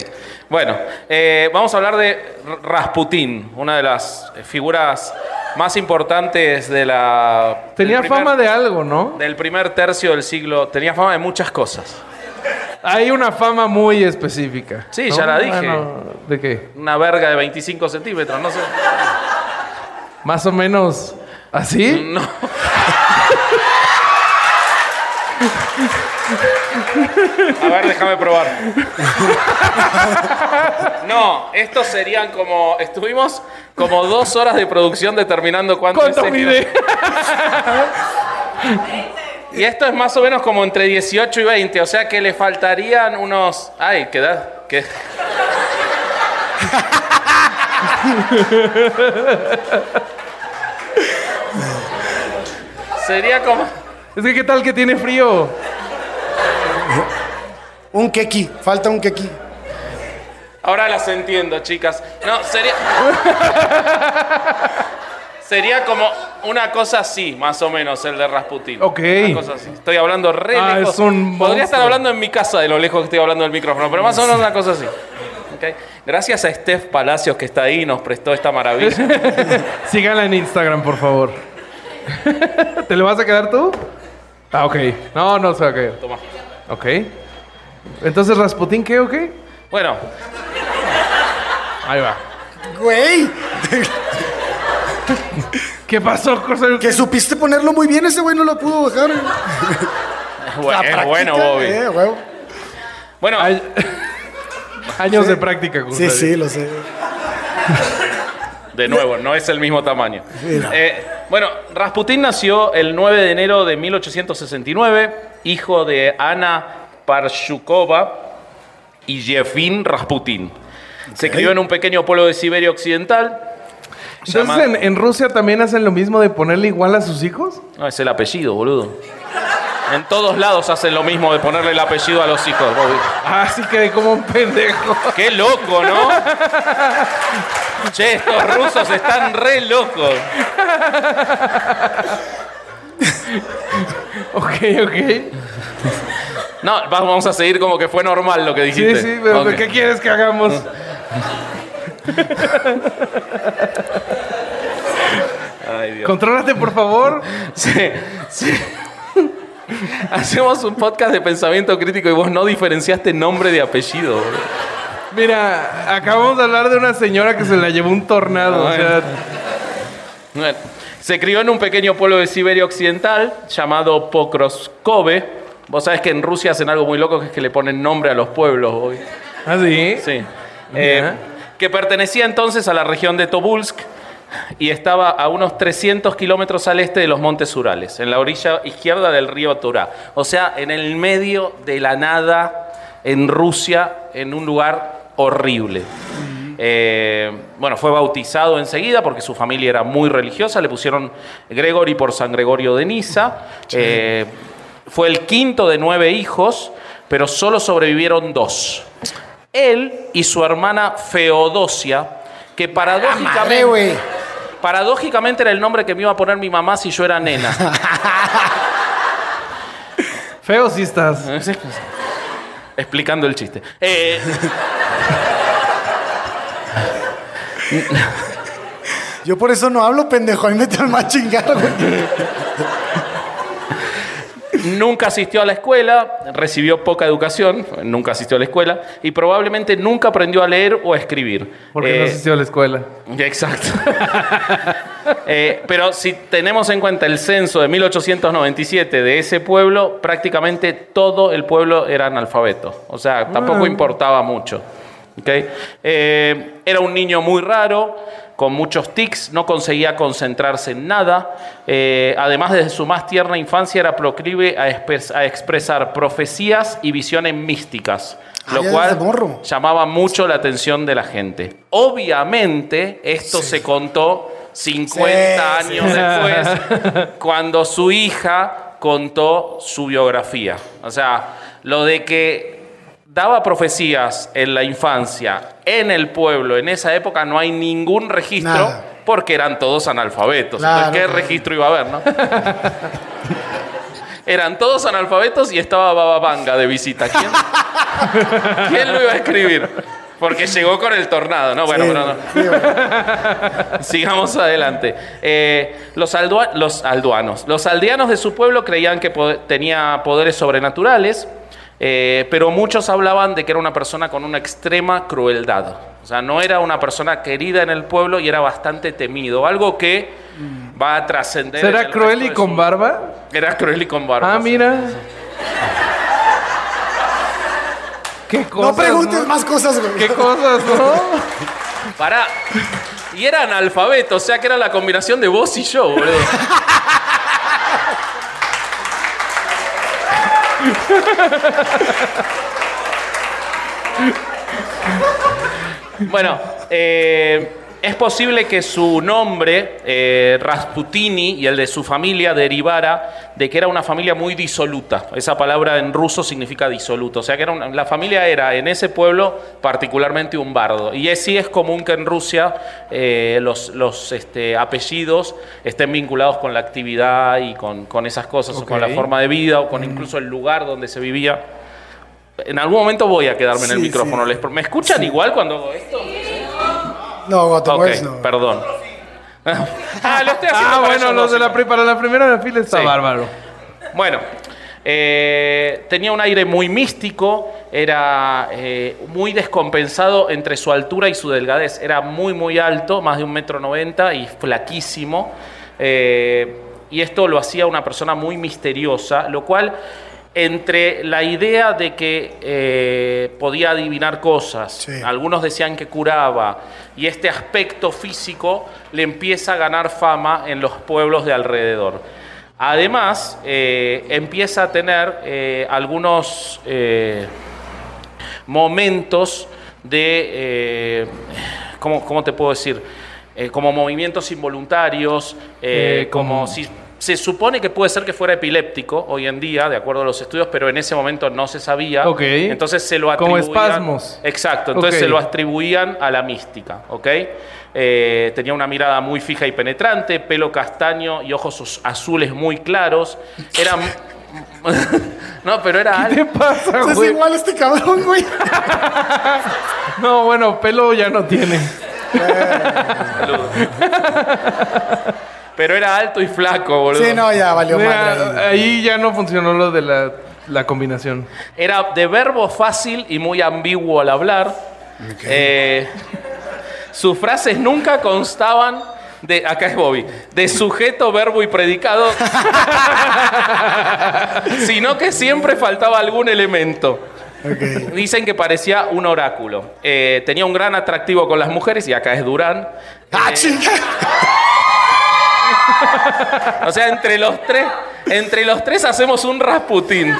Bueno, eh, vamos a hablar de Rasputín, una de las eh, figuras más importantes de la. Tenía primer- fama de algo, ¿no? Del primer tercio del siglo. Tenía fama de muchas cosas. Hay una fama muy específica. Sí, ¿no? ya la dije. Bueno, ¿De qué? Una verga de 25 centímetros, no sé. Más o menos así. No. (laughs) A ver, déjame probar. No, estos serían como. Estuvimos como dos horas de producción determinando cuánto, ¿Cuánto es esto. mide? Y esto es más o menos como entre 18 y 20, o sea que le faltarían unos. Ay, ¿qué da? ¿Qué? Sería como. Es que qué tal que tiene frío. (laughs) Un keki. Falta un keki. Ahora las entiendo, chicas. No, sería. (laughs) sería como una cosa así, más o menos, el de Rasputin. Ok. Una cosa así. Estoy hablando re Ah, lejos. es un Podría estar hablando en mi casa de lo lejos que estoy hablando del micrófono, pero más o menos una cosa así. Ok. Gracias a Steph Palacios que está ahí y nos prestó esta maravilla. (laughs) Síganla en Instagram, por favor. ¿Te lo vas a quedar tú? Ah, ok. No, no se va a caer. Toma. Ok. Entonces, Rasputín, ¿qué o qué? Bueno, Ahí va. Güey. ¿Qué pasó, José? Que supiste ponerlo muy bien. Ese güey no lo pudo bajar. (laughs) es, bu- La es práctica, bueno, Bobby. eh. Bueno, Ay- (laughs) Años de práctica, José. Sí, sí, lo sé. De nuevo, no es el mismo tamaño. Sí, no. Eh, bueno, Rasputín nació el 9 de enero de 1869, hijo de Ana Parshukova y Yefim Rasputín. Se crió en un pequeño pueblo de Siberia Occidental. Entonces, llama- ¿en, en Rusia también hacen lo mismo de ponerle igual a sus hijos? No, es el apellido, boludo. En todos lados hacen lo mismo de ponerle el apellido a los hijos. Bobby. Ah, sí quedé como un pendejo. Qué loco, ¿no? Che, estos rusos están re locos. Ok, ok. No, va- vamos a seguir como que fue normal lo que Sí, dijiste. sí, pero Ok. ¿qué quieres que hagamos? Ay, Dios. Contrólate, por favor. Sí, sí. Hacemos un podcast de pensamiento crítico y vos no diferenciaste nombre de apellido. Mira, acabamos de hablar de una señora que se la llevó un tornado. O sea, Bueno, se crió en un pequeño pueblo de Siberia Occidental llamado Pokrovskobe. Vos sabés que en Rusia hacen algo muy loco que es que le ponen nombre a los pueblos. hoy. ¿Ah, sí? Sí. Eh, que pertenecía entonces a la región de Tobolsk. y estaba a unos 300 kilómetros al este de los Montes Urales, en la orilla izquierda del río Turá. O sea, en el medio de la nada, en Rusia, en un lugar horrible. Eh, bueno, fue bautizado enseguida porque su familia era muy religiosa, le pusieron Gregory por San Gregorio de Niza. Eh, fue el quinto de nueve hijos, pero solo sobrevivieron dos. Él y su hermana Feodosia, que paradójicamente, paradójicamente era el nombre que me iba a poner mi mamá si yo era nena. Feo sí estás. (laughs) Explicando el chiste. Eh, Yo por eso no hablo, pendejo. Ahí me más chingar, nunca asistió a la escuela, recibió poca educación, nunca asistió a la escuela y probablemente nunca aprendió a leer o a escribir. Porque no Eh, asistió a la escuela. Exacto. (laughs) Eh, pero si tenemos en cuenta el censo de 1897 de ese pueblo, prácticamente todo el pueblo era analfabeto. O sea, tampoco importaba mucho. Eh, era un niño muy raro, con muchos tics, no conseguía concentrarse en nada. Eh, además, desde su más tierna infancia era proclive a, expres- a expresar profecías y visiones místicas. Ah, Lo cual llamaba mucho la atención de la gente. Obviamente, esto se contó 50 Sí, sí. años después, (laughs) cuando su hija contó su biografía. O sea, lo de que daba profecías en la infancia, en el pueblo, en esa época no hay ningún registro. Nada. Porque eran todos analfabetos. Claro, Entonces, ¿qué claro. registro iba a haber, no? (laughs) Eran todos analfabetos y estaba Baba Vanga de visita. ¿Quién, (laughs) ¿Quién lo iba a escribir? Porque llegó con el tornado, ¿no? Bueno, Sí, pero no. sí, güey. (laughs) Sigamos adelante. Eh, los, aldua- los alduanos. Los aldeanos de su pueblo creían que po- tenía poderes sobrenaturales, eh, pero muchos hablaban de que era una persona con una extrema crueldad. O sea, no era una persona querida en el pueblo y era bastante temido. Algo que va a trascender. en ¿Será el cruel y con su- barba? Era cruel y con barba. Ah, sí. mira. ¿Qué cosas? No preguntes más cosas, güey. ¿Qué cosas, no? (laughs) Pará. Y era analfabeto, o sea que era la combinación de vos y yo, boludo. (laughs) Bueno, eh, es posible que su nombre, eh, Rasputini, y el de su familia derivara de que era una familia muy disoluta. Esa palabra en ruso significa disoluto. O sea que era una- la familia era en ese pueblo particularmente un bardo. Y es, sí es común que en Rusia eh, los, los, este, apellidos estén vinculados con la actividad y con, con esas cosas, o con la forma de vida, o con incluso el lugar donde se vivía. En algún momento voy a quedarme en el micrófono. sí. ¿Les- ¿Me escuchan igual cuando esto? No, te Ok, no. perdón. ah, lo estoy haciendo Ah, para bueno, ellos los dos, de la, igual. pri- para la primera fila está Sí. bárbaro. Bueno, eh, tenía un aire muy místico, era eh, muy descompensado entre su altura y su delgadez. Era muy, muy alto, más de un metro noventa y flaquísimo. Eh, y esto lo hacía una persona muy misteriosa, lo cual entre la idea de que eh, podía adivinar cosas, Sí. algunos decían que curaba, y este aspecto físico le empieza a ganar fama en los pueblos de alrededor. Además, eh, empieza a tener eh, algunos eh, momentos de, eh, ¿cómo, cómo te puedo decir? Eh, como movimientos involuntarios, eh, Eh, como como- si se supone que puede ser que fuera epiléptico hoy en día, de acuerdo a los estudios, pero en ese momento no se sabía. Ok. Entonces se lo Como atribuían. espasmos. Exacto. Entonces se lo atribuían a la mística, ¿ok? Eh, tenía una mirada muy fija y penetrante, pelo castaño y ojos az- azules muy claros. Era. (laughs) no, pero era ¿Qué te pasa, Es igual este cabrón, güey. (laughs) No, bueno, pelo ya no tiene. Pero era alto y flaco, boludo. Sí, no, ya valió madre. ahí. ahí ya no funcionó lo de la, la combinación. Era de verbo fácil y muy ambiguo al hablar. Eh, sus frases nunca constaban de, acá es Bobby, de sujeto, verbo y predicado, (laughs) sino que siempre faltaba algún elemento. Ok. Dicen que parecía un oráculo. Eh, tenía un gran atractivo con las mujeres, y acá es Durán. ¡Ah, chinga! (laughs) O sea, entre los tres, entre los tres hacemos un Rasputín. (laughs)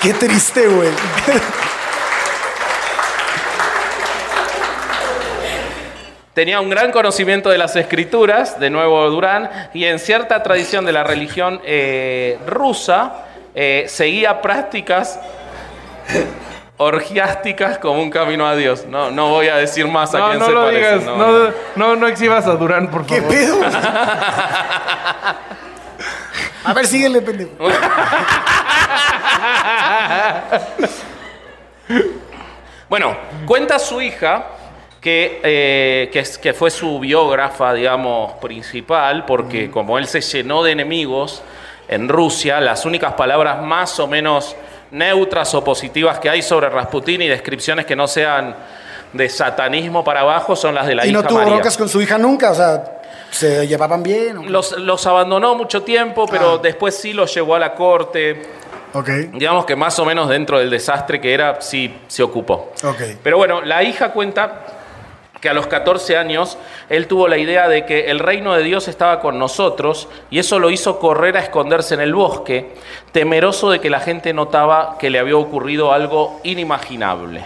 Qué triste, güey. Tenía un gran conocimiento de las escrituras, de nuevo Durán, y en cierta tradición de la religión eh, rusa eh, seguía prácticas orgiásticas como un camino a Dios. No, no voy a decir más a No, quién no se lo parece, digas. No, no, no exhibas a Durán, por ¿Qué favor. pedo? (laughs) A ver, síguele, pendejo. Bueno, cuenta su hija que, eh, que fue su biógrafa, digamos, principal, porque como él se llenó de enemigos en Rusia, las únicas palabras más o menos neutras o positivas que hay sobre Rasputín y descripciones que no sean de satanismo para abajo son las de la y hija no tuvo María. broncas con su hija nunca, o sea, se llevaban bien. ¿o? Los, los abandonó mucho tiempo, pero Ah. después sí los llevó a la corte. Ok, Digamos que más o menos dentro del desastre que era, sí se ocupó. ok. Pero bueno, la hija cuenta que a los 14 años él tuvo la idea de que el reino de Dios estaba con nosotros y eso lo hizo correr a esconderse en el bosque, temeroso de que la gente notaba que le había ocurrido algo inimaginable.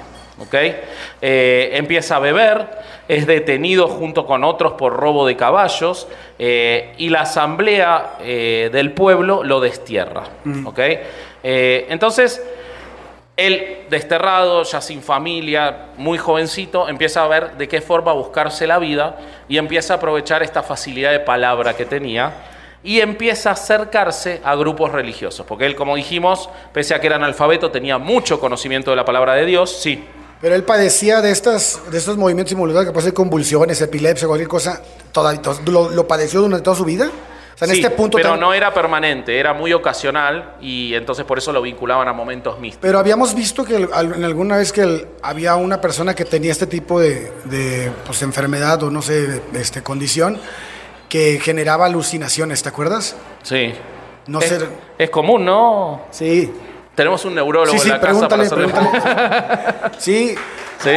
Eh, empieza a beber, es detenido junto con otros por robo de caballos eh, y la asamblea eh, del pueblo lo destierra. Eh, entonces, él, desterrado, ya sin familia, muy jovencito, empieza a ver de qué forma buscarse la vida y empieza a aprovechar esta facilidad de palabra que tenía y empieza a acercarse a grupos religiosos. Porque él, como dijimos, pese a que era analfabeto, tenía mucho conocimiento de la palabra de Dios, sí. Pero él padecía de, estas, de estos movimientos involuntarios que puede ser convulsiones, epilepsia, cualquier cosa. Lo padeció durante toda su vida? O sea, en Sí, este punto... pero no era permanente, era muy ocasional y entonces por eso lo vinculaban a momentos místicos. Pero habíamos visto que en alguna vez que el- había una persona que tenía este tipo de, de, pues, enfermedad o no sé, este, condición que generaba alucinaciones, ¿te acuerdas? Sí. No es, es común, ¿no? Sí. Tenemos un neurólogo Sí, sí, en la casa para hacerle... pregúntale. (laughs) Sí, Sí.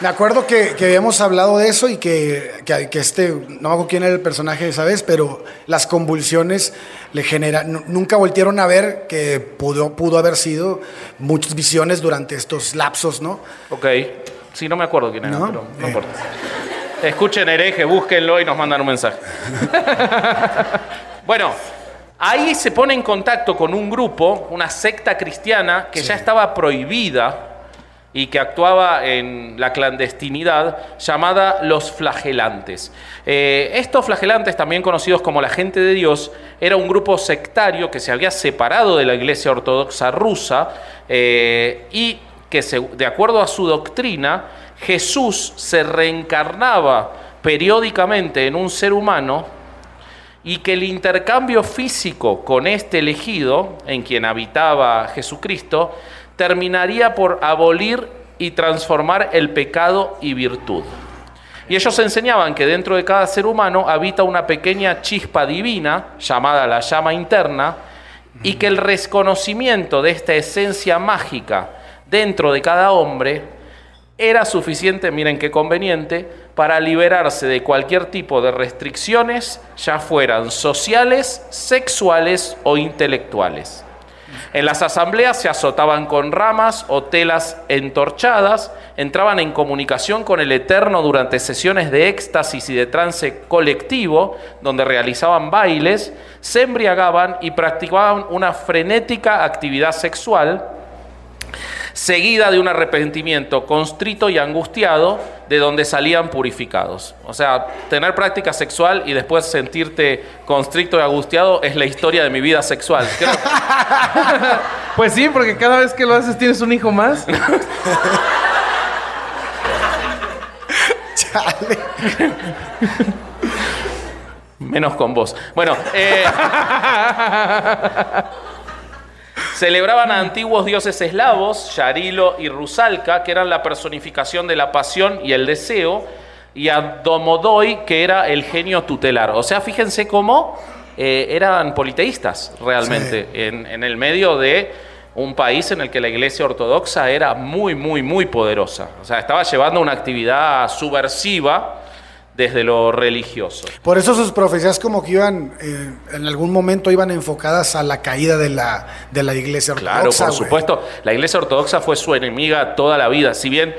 Me acuerdo que, que habíamos hablado de eso y que, que, que este, no me acuerdo quién era el personaje esa vez, pero las convulsiones le generan, nunca voltearon a ver que pudo, pudo haber sido muchas visiones durante estos lapsos, ¿no? Ok. Sí, no me acuerdo quién era, ¿No? pero no Eh. importa. Escuchen hereje, búsquenlo y nos mandan un mensaje. (laughs) bueno, ahí se pone en contacto con un grupo, una secta cristiana que ya estaba prohibida y que actuaba en la clandestinidad, llamada los flagelantes. Eh, estos flagelantes, también conocidos como la gente de Dios, era un grupo sectario que se había separado de la iglesia ortodoxa rusa eh, y que, de acuerdo a su doctrina, Jesús se reencarnaba periódicamente en un ser humano y que el intercambio físico con este elegido, en quien habitaba Jesucristo, terminaría por abolir y transformar el pecado y virtud. Y ellos enseñaban que dentro de cada ser humano habita una pequeña chispa divina, llamada la llama interna, y que el reconocimiento de esta esencia mágica dentro de cada hombre era suficiente, miren qué conveniente, para liberarse de cualquier tipo de restricciones, ya fueran sociales, sexuales o intelectuales. En las asambleas se azotaban con ramas o telas entorchadas, entraban en comunicación con el Eterno durante sesiones de éxtasis y de trance colectivo, donde realizaban bailes, se embriagaban y practicaban una frenética actividad sexual, seguida de un arrepentimiento constrito y angustiado, de donde salían purificados. O sea, tener práctica sexual y después sentirte constrito y angustiado es la historia de mi vida sexual. (laughs) Creo- Pues sí, porque cada vez que lo haces tienes un hijo más. (laughs) Chale. Menos con vos. Bueno, eh, (laughs) celebraban a antiguos dioses eslavos, Yarilo y Rusalka, que eran la personificación de la pasión y el deseo, y a Domodoi, que era el genio tutelar. O sea, fíjense cómo eh, eran politeístas realmente, en, en el medio de un país en el que la iglesia ortodoxa era muy, muy, muy poderosa. O sea, estaba llevando una actividad subversiva desde lo religioso. Por eso sus profecías como que iban, eh, en algún momento iban enfocadas a la caída de la, de la iglesia Claro, ortodoxa. por güey. supuesto. La iglesia ortodoxa fue su enemiga toda la vida. Si bien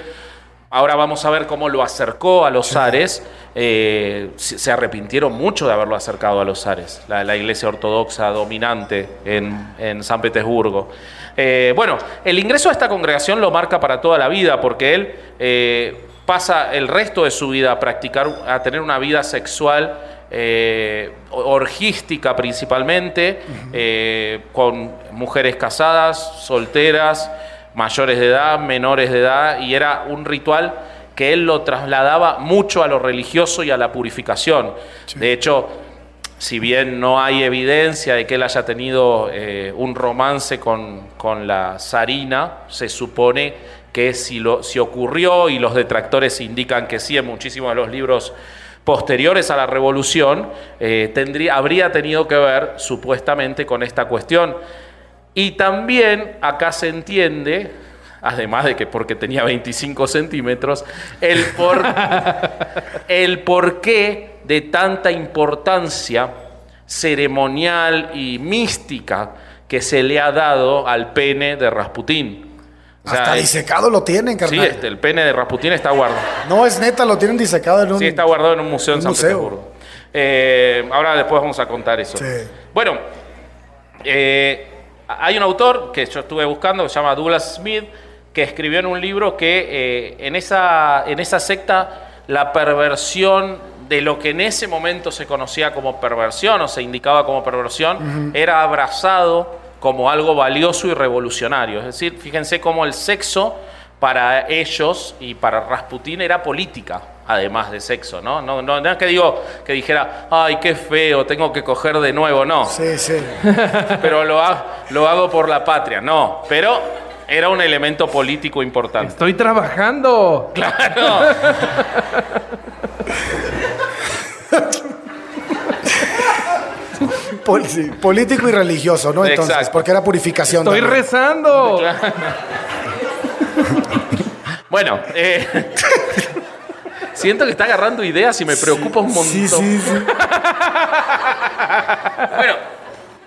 ahora vamos a ver cómo lo acercó a los zares, eh, se arrepintieron mucho de haberlo acercado a los zares, la, la iglesia ortodoxa dominante en, en San Petersburgo. Eh, bueno, el ingreso a esta congregación lo marca para toda la vida porque él pasa el resto de su vida a practicar, a tener una vida sexual eh, orgística principalmente, eh, con mujeres casadas, solteras, mayores de edad, menores de edad, y era un ritual que él lo trasladaba mucho a lo religioso y a la purificación. De hecho, si bien no hay evidencia de que él haya tenido eh, un romance con, con la zarina, se supone que si, lo, si ocurrió, y los detractores indican que sí en muchísimos de los libros posteriores a la revolución, eh, tendría, habría tenido que ver supuestamente con esta cuestión. Y también acá se entiende, además de que porque tenía 25 centímetros, el por, (laughs) el porqué de tanta importancia ceremonial y mística que se le ha dado al pene de Rasputín. O sea, Hasta es- disecado lo tienen, Sí, carnal. este, el pene de Rasputín está guardado. No, es neta, lo tienen disecado en un... Sí, está guardado en un museo en un San museo. Petersburgo. Eh, ahora después vamos a contar eso. Sí. Bueno, eh, hay un autor que yo estuve buscando que se llama Douglas Smith, que escribió en un libro que eh, en, esa, en esa secta la perversión de lo que en ese momento se conocía como perversión o se indicaba como perversión era abrazado como algo valioso y revolucionario. Es decir, fíjense cómo el sexo para ellos y para Rasputín era política, además de sexo, ¿no? No, no, no es que digo que dijera, ay, qué feo, tengo que coger de nuevo, no Sí, sí. (laughs) pero lo, ha- lo hago por la patria. No, pero era un elemento político importante. Estoy trabajando. Claro. (laughs) Pol- sí, Político y religioso, ¿no? Entonces, Exacto. porque era purificación. Estoy también. rezando. (laughs) Bueno, eh, (laughs) siento que está agarrando ideas y me preocupa un montón. Sí, sí, sí. (laughs) Bueno,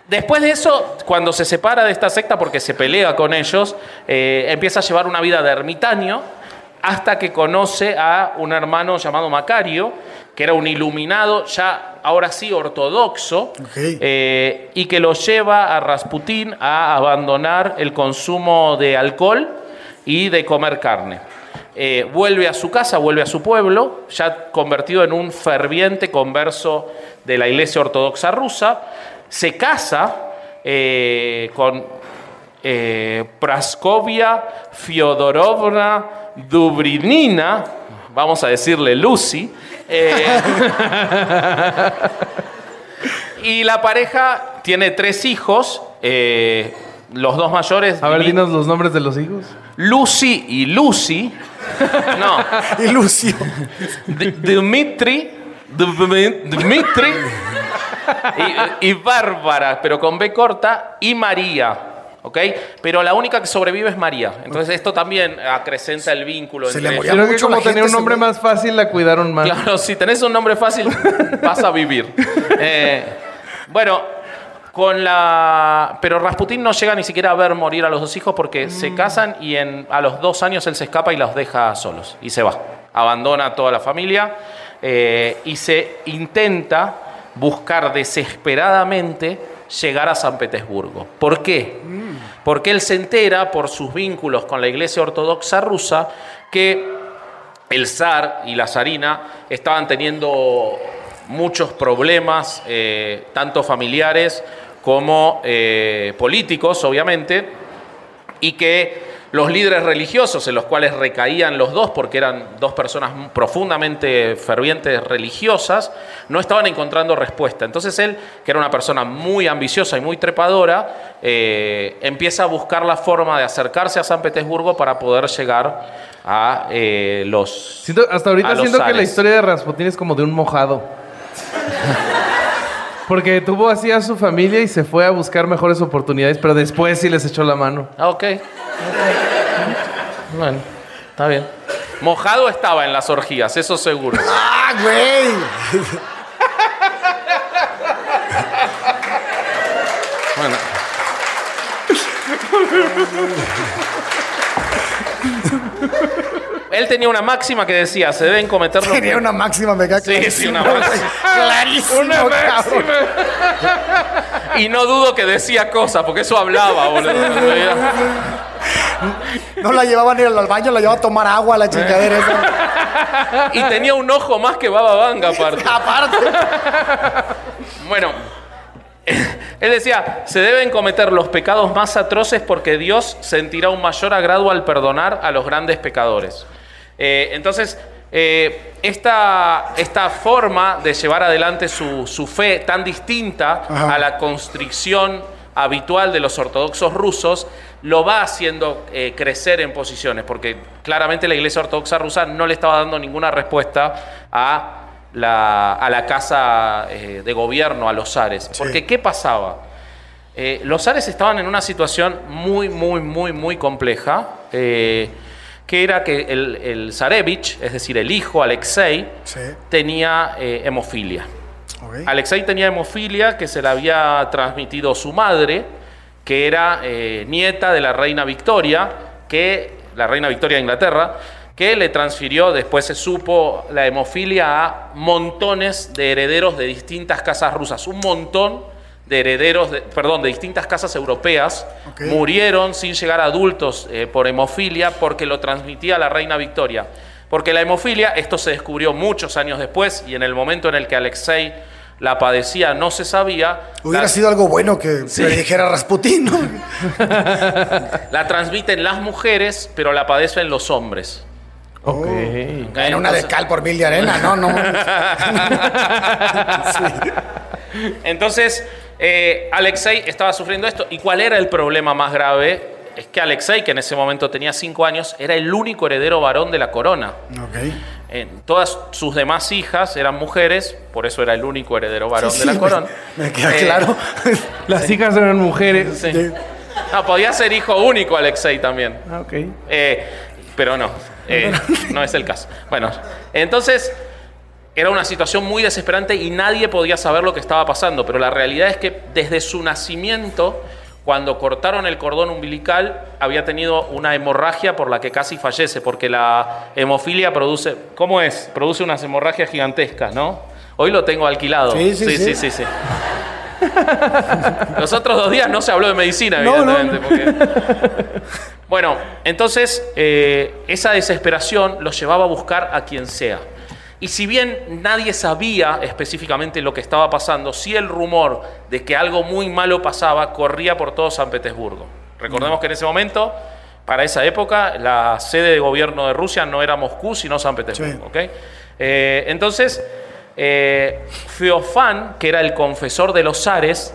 después de eso, cuando se separa de esta secta porque se pelea con ellos, eh, empieza a llevar una vida de ermitaño hasta que conoce a un hermano llamado Macario, que era un iluminado, ya ahora sí ortodoxo, eh, y que lo lleva a Rasputín a abandonar el consumo de alcohol y de comer carne. Eh, vuelve a su casa, vuelve a su pueblo, ya convertido en un ferviente converso de la iglesia ortodoxa rusa, se casa eh, con Praskovia Fyodorovna Dubrinina, vamos a decirle Lucy, eh, (laughs) y la pareja tiene tres hijos, eh, los dos mayores, A ver, dinos los nombres de los hijos. Lucy y Lucy, no, (laughs) Ilusio. D- Dmitri, Dm- Dmitri (laughs) y, y Bárbara, pero con B corta, y María. ¿Ok? Pero la única que sobrevive es María. Entonces esto también acrecenta el vínculo Se entre le moría Creo que mucho como la tenía gente, un nombre más fácil, la cuidaron más. Claro, si tenés un nombre fácil, (laughs) vas a vivir. Eh, bueno, con la. Pero Rasputín no llega ni siquiera a ver morir a los dos hijos porque se casan y en, a los dos años él se escapa y los deja solos y se va. Abandona a toda la familia eh, y se intenta buscar desesperadamente llegar a San Petersburgo. ¿Por qué? Porque él se entera por sus vínculos con la iglesia ortodoxa rusa que el zar y la zarina estaban teniendo muchos problemas, eh, tanto familiares como eh, políticos, obviamente, y que los líderes religiosos, en los cuales recaían los dos, porque eran dos personas profundamente fervientes religiosas, no estaban encontrando respuesta. Entonces él, que era una persona muy ambiciosa y muy trepadora, eh, empieza a buscar la forma de acercarse a San Petersburgo para poder llegar a eh, los... Siento- hasta ahorita siento que la historia de Rasputín es como de un mojado. (laughs) Porque tuvo así a su familia y se fue a buscar mejores oportunidades, pero después sí les echó la mano. Ah, ok. Bueno, está bien. Mojado estaba en las orgías, eso seguro. (laughs) ¡Ah, güey! Bueno. (laughs) Él tenía una máxima que decía, se deben cometer los... (laughs) Tenía una máxima, me queda Sí, sí, una máxima. Clarísimo, Una cabrón. máxima. Y no dudo que decía cosas, porque eso hablaba, boludo. No la llevaban a ir al baño, la llevaban a tomar agua, la chingadera esa. (laughs) Y tenía un ojo más que Baba Vanga, (laughs) aparte. Aparte. Bueno, él decía, se deben cometer los pecados más atroces porque Dios sentirá un mayor agrado al perdonar a los grandes pecadores. Eh, entonces, eh, esta, esta forma de llevar adelante su, su fe tan distinta Ajá. a la constricción habitual de los ortodoxos rusos, lo va haciendo eh, crecer en posiciones, porque claramente la Iglesia Ortodoxa rusa no le estaba dando ninguna respuesta a la, a la casa eh, de gobierno, a los zares. Porque, ¿qué pasaba? Los zares estaban en una situación muy, muy, muy, muy compleja, que era que el, el zarevich, es decir, el hijo Alexei, Sí. tenía eh, hemofilia. Alexei tenía hemofilia que se le había transmitido su madre, que era eh, nieta de la reina Victoria, que la reina Victoria de Inglaterra, que le transfirió, después se supo, la hemofilia a montones de herederos de distintas casas rusas, un montón de herederos, de- perdón, de distintas casas europeas, murieron sin llegar a adultos eh, por hemofilia porque lo transmitía la reina Victoria. Porque la hemofilia, esto se descubrió muchos años después y en el momento en el que Alexei la padecía no se sabía, Hubiera la, sido algo bueno que Sí. le dijera Rasputín, ¿no? (laughs) la transmiten las mujeres, pero la padecen los hombres. Ok. ¿ok? En una de Entonces- cal por mil de arena, no, no. (laughs) Entonces, eh, Alexei estaba sufriendo esto. ¿Y cuál era el problema más grave? Es que Alexei, que en ese momento tenía cinco años, era el único heredero varón de la corona. Ok. Eh, todas sus demás hijas eran mujeres, por eso era el único heredero varón Sí, de la sí, corona. Me, (laughs) me queda Eh, claro. (laughs) Las hijas eran mujeres. No, podía ser hijo único Alexei también. Ah, ok. Eh, pero no, eh, (laughs) no es el caso. Bueno, entonces era una situación muy desesperante y nadie podía saber lo que estaba pasando, pero la realidad es que desde su nacimiento, cuando cortaron el cordón umbilical, había tenido una hemorragia por la que casi fallece, porque la hemofilia produce, ¿cómo es? Produce unas hemorragias gigantescas, ¿no? Hoy lo tengo alquilado. Sí, sí, sí, sí. sí, sí. Los otros dos días no se habló de medicina, No, no, evidentemente. porque- Bueno, entonces eh, esa desesperación los llevaba a buscar a quien sea. Y si bien nadie sabía específicamente lo que estaba pasando, sí el rumor de que algo muy malo pasaba corría por todo San Petersburgo. Recordemos que en ese momento, para esa época, la sede de gobierno de Rusia no era Moscú, sino San Petersburgo. Eh, entonces, eh, Feofán, que era el confesor de los zares,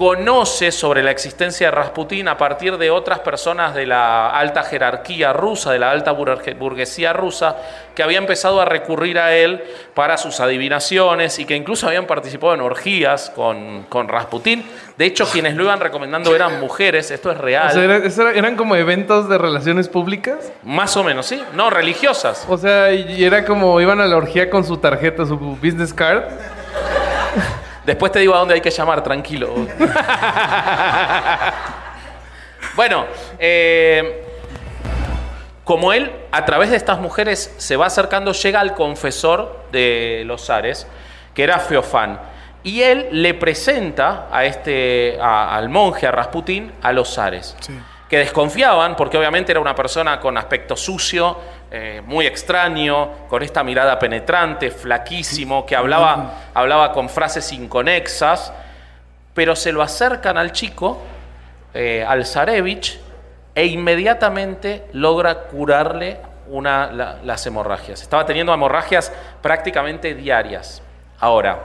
conoce sobre la existencia de Rasputín a partir de otras personas de la alta jerarquía rusa, de la alta burgue- burguesía rusa, que había empezado a recurrir a él para sus adivinaciones y que incluso habían participado en orgías con, con Rasputín. De hecho, quienes lo iban recomendando eran mujeres, esto es real. O sea, era- eso era- eran como eventos de relaciones públicas. Más o menos, ¿sí? No, religiosas. O sea, y era como iban a la orgía con su tarjeta, su business card. Después te digo a dónde hay que llamar, tranquilo. (laughs) bueno, eh, como él, a través de estas mujeres, se va acercando, llega al confesor de los zares, que era Feofán. Y él le presenta a este, a- al monje, a Rasputín, a los zares. Sí. Que desconfiaban, porque obviamente era una persona con aspecto sucio, eh, muy extraño, con esta mirada penetrante, flaquísimo, que hablaba, hablaba con frases inconexas, pero se lo acercan al chico, eh, al Zarevich, e inmediatamente logra curarle una, la- las hemorragias. Estaba teniendo hemorragias prácticamente diarias. Ahora,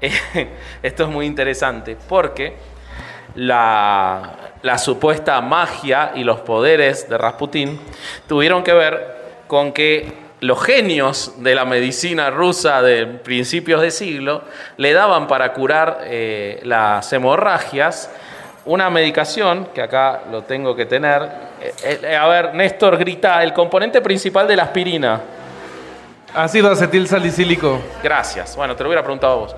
(laughs) esto es muy interesante porque la, la supuesta magia y los poderes de Rasputín tuvieron que ver con que los genios de la medicina rusa de principios de siglo le daban para curar eh, las hemorragias una medicación, que acá lo tengo que tener. Eh, eh, a ver, Néstor, grita, el componente principal de la aspirina. Ácido acetil salicílico. Gracias. Bueno, te lo hubiera preguntado a vos.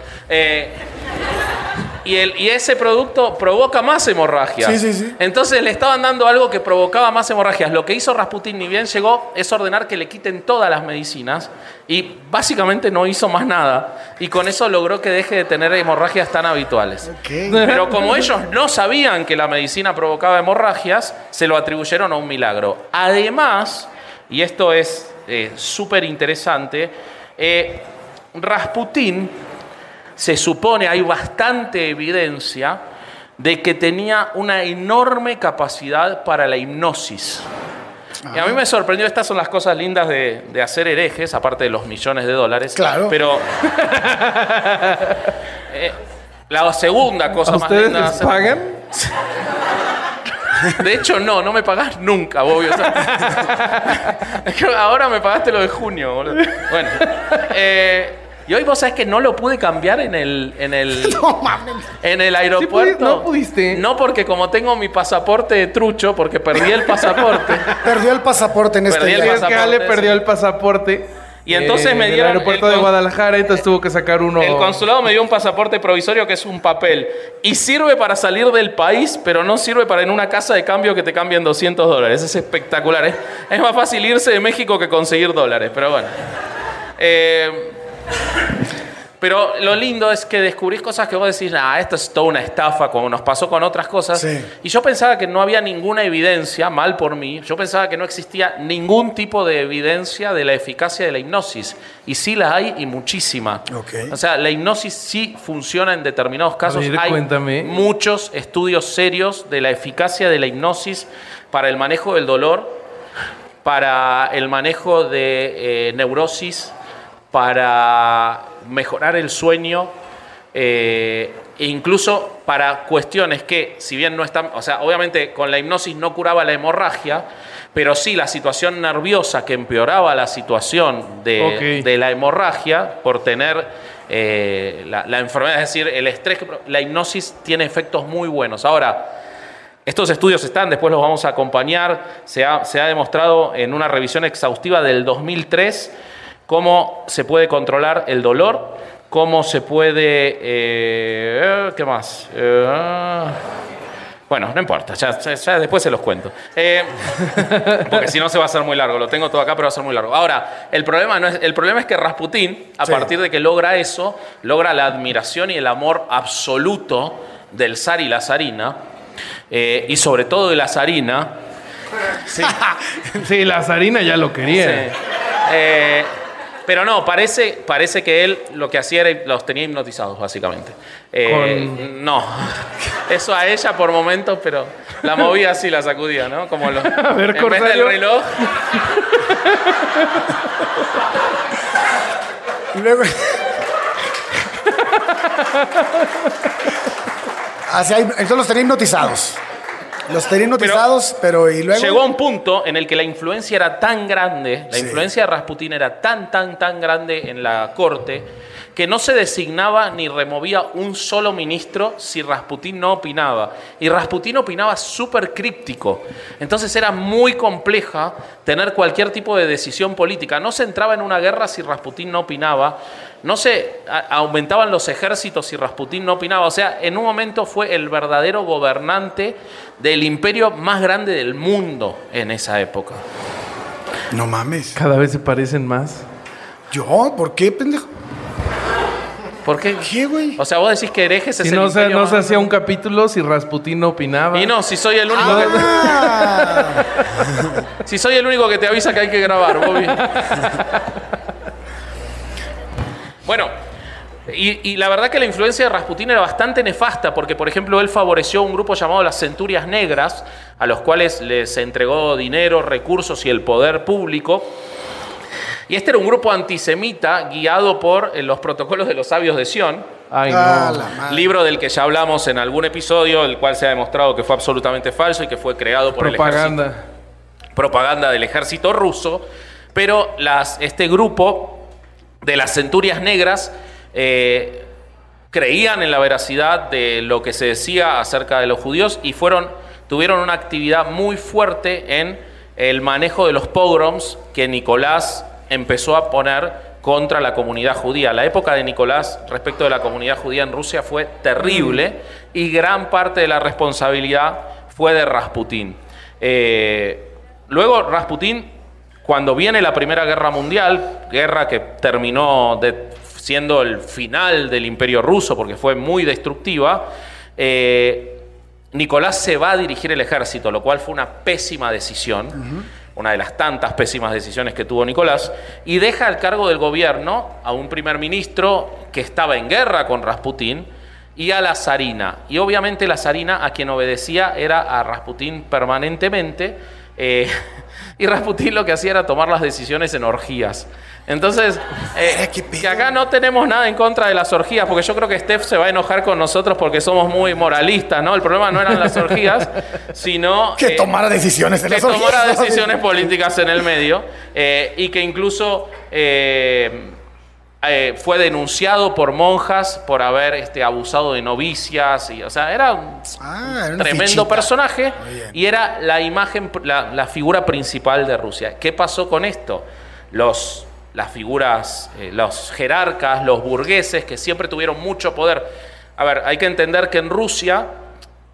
Y, el, y ese producto provoca más hemorragias. Sí, sí, sí. Entonces le estaban dando algo que provocaba más hemorragias. Lo que hizo Rasputin ni bien llegó es ordenar que le quiten todas las medicinas y básicamente no hizo más nada. Y con eso logró que deje de tener hemorragias tan habituales. Pero como ellos no sabían que la medicina provocaba hemorragias, se lo atribuyeron a un milagro. Además, y esto es eh, súper interesante, eh, Rasputín se supone, hay bastante evidencia de que tenía una enorme capacidad para la hipnosis. Y a mí me sorprendió, estas son las cosas lindas de, de hacer herejes, aparte de los millones de dólares. Claro. Pero (laughs) eh, la segunda cosa ¿A más ustedes linda hacer- pagan? (laughs) de hecho, no, no me pagás nunca, Bobby. O sea, es que ahora me pagaste lo de junio, boludo. Bueno. eh, y hoy vos sabés que no lo pude cambiar en el, en el, (laughs) No mames. en el aeropuerto. no pudiste. No, porque como tengo mi pasaporte de trucho, porque perdí el pasaporte. (laughs) Perdió el pasaporte en este Perdí el pasaporte, perdió el pasaporte. Y entonces eh, me en dieron el aeropuerto el de Guadalajara, entonces tuvo que sacar uno. El consulado me dio un pasaporte provisorio que es un papel. Y sirve para salir del país, pero no sirve para en una casa de cambio que te cambien 200 dólares. Es espectacular. ¿eh? Es más fácil irse de México que conseguir dólares, pero bueno. Eh, pero lo lindo es que descubrís cosas que vos decís, ah, esto es toda una estafa, como nos pasó con otras cosas. Sí. Y yo pensaba que no había ninguna evidencia, mal por mí, yo pensaba que no existía ningún tipo de evidencia de la eficacia de la hipnosis. Y sí la hay y muchísima. O sea, la hipnosis sí funciona en determinados casos. ver, hay cuéntame. muchos estudios serios de la eficacia de la hipnosis para el manejo del dolor, para el manejo de eh, neurosis, para mejorar el sueño, eh, e incluso para cuestiones que, si bien no están, o sea, obviamente con la hipnosis no curaba la hemorragia, pero sí la situación nerviosa que empeoraba la situación de, la hemorragia por tener eh, la, la enfermedad, es decir, el estrés, la hipnosis tiene efectos muy buenos. Ahora, estos estudios están, después los vamos a acompañar. Se ha, se ha demostrado en una revisión exhaustiva del 2003 cómo se puede controlar el dolor, cómo se puede... eh, ¿Qué más? Eh, bueno, no importa, ya, ya- ya después se los cuento. Eh, (laughs) porque si no se va a hacer muy largo. Lo tengo todo acá, pero va a ser muy largo. Ahora, el problema, no es, el problema es que Rasputín, a Sí. partir de que logra eso, logra la admiración y el amor absoluto del zar y la zarina, eh, y sobre todo de la zarina. Sí, (laughs) Sí, la zarina ya lo quería. sí. Eh, pero no, parece, parece que él lo que hacía era los tenía hipnotizados, básicamente. Eh, No, eso a ella por momentos, pero la movía así, la sacudía, ¿no? Como lo, (laughs) ver, en vez del reloj. Luego. (laughs) Así hay- entonces los tenía hipnotizados. Los hipnotizados, pero, y luego. Llegó a un punto en el que la influencia era tan grande, la Sí. influencia de Rasputín era tan, tan, tan grande en la corte, que no se designaba ni removía un solo ministro si Rasputín no opinaba. Y Rasputín opinaba súper críptico. Entonces era muy compleja tener cualquier tipo de decisión política. No se entraba en una guerra si Rasputín no opinaba. No se aumentaban los ejércitos si Rasputín no opinaba. O sea, en un momento fue el verdadero gobernante del imperio más grande del mundo en esa época. No mames. Cada vez se parecen más. ¿Yo? ¿Por qué, pendejo? ¿Por qué? ¿Qué, güey? O sea, vos decís que herejes es Si el no se, imperio no más se hacía un capítulo si Rasputín no opinaba. Y no, si soy el único Ah, que, (laughs) si soy el único que te avisa que hay que grabar, Bobby. (laughs) bueno, y, y la verdad que la influencia de Rasputín era bastante nefasta, porque por ejemplo él favoreció un grupo llamado las Centurias Negras, a los cuales les entregó dinero, recursos y el poder público. Y este era un grupo antisemita guiado por eh, los protocolos de los sabios de Sión. Ay, ah, no. Libro del que ya hablamos en algún episodio, el cual se ha demostrado que fue absolutamente falso y que fue creado por el ejército Propaganda. propaganda del ejército ruso Pero las, este grupo de las centurias negras eh, creían en la veracidad de lo que se decía acerca de los judíos y fueron, tuvieron una actividad muy fuerte en el manejo de los pogroms que Nicolás empezó a poner contra la comunidad judía. La época de Nicolás respecto de la comunidad judía en Rusia fue terrible y gran parte de la responsabilidad fue de Rasputín. Eh, luego Rasputín, cuando viene la Primera Guerra Mundial, guerra que terminó siendo el final del Imperio Ruso porque fue muy destructiva, eh, Nicolás se va a dirigir el ejército, lo cual fue una pésima decisión, una de las tantas pésimas decisiones que tuvo Nicolás, y deja al cargo del gobierno a un primer ministro que estaba en guerra con Rasputín y a la zarina. Y obviamente la zarina a quien obedecía era a Rasputín permanentemente, eh, y Rasputín lo que hacía era tomar las decisiones en orgías. Entonces, (laughs) eh, que acá no tenemos nada en contra de las orgías, porque yo creo que Steph se va a enojar con nosotros porque somos muy moralistas, ¿no? El problema no eran las orgías, (laughs) sino... Que eh, tomara decisiones en que las orgías, tomara decisiones políticas en el medio eh, y que incluso eh, fue denunciado por monjas por haber este, abusado de novicias. Y, o sea, era un Ah, era tremendo fichita. personaje y era la imagen, la, la figura principal de Rusia. ¿Qué pasó con esto? Los, las figuras, eh, los jerarcas, los burgueses, que siempre tuvieron mucho poder. A ver, hay que entender que en Rusia,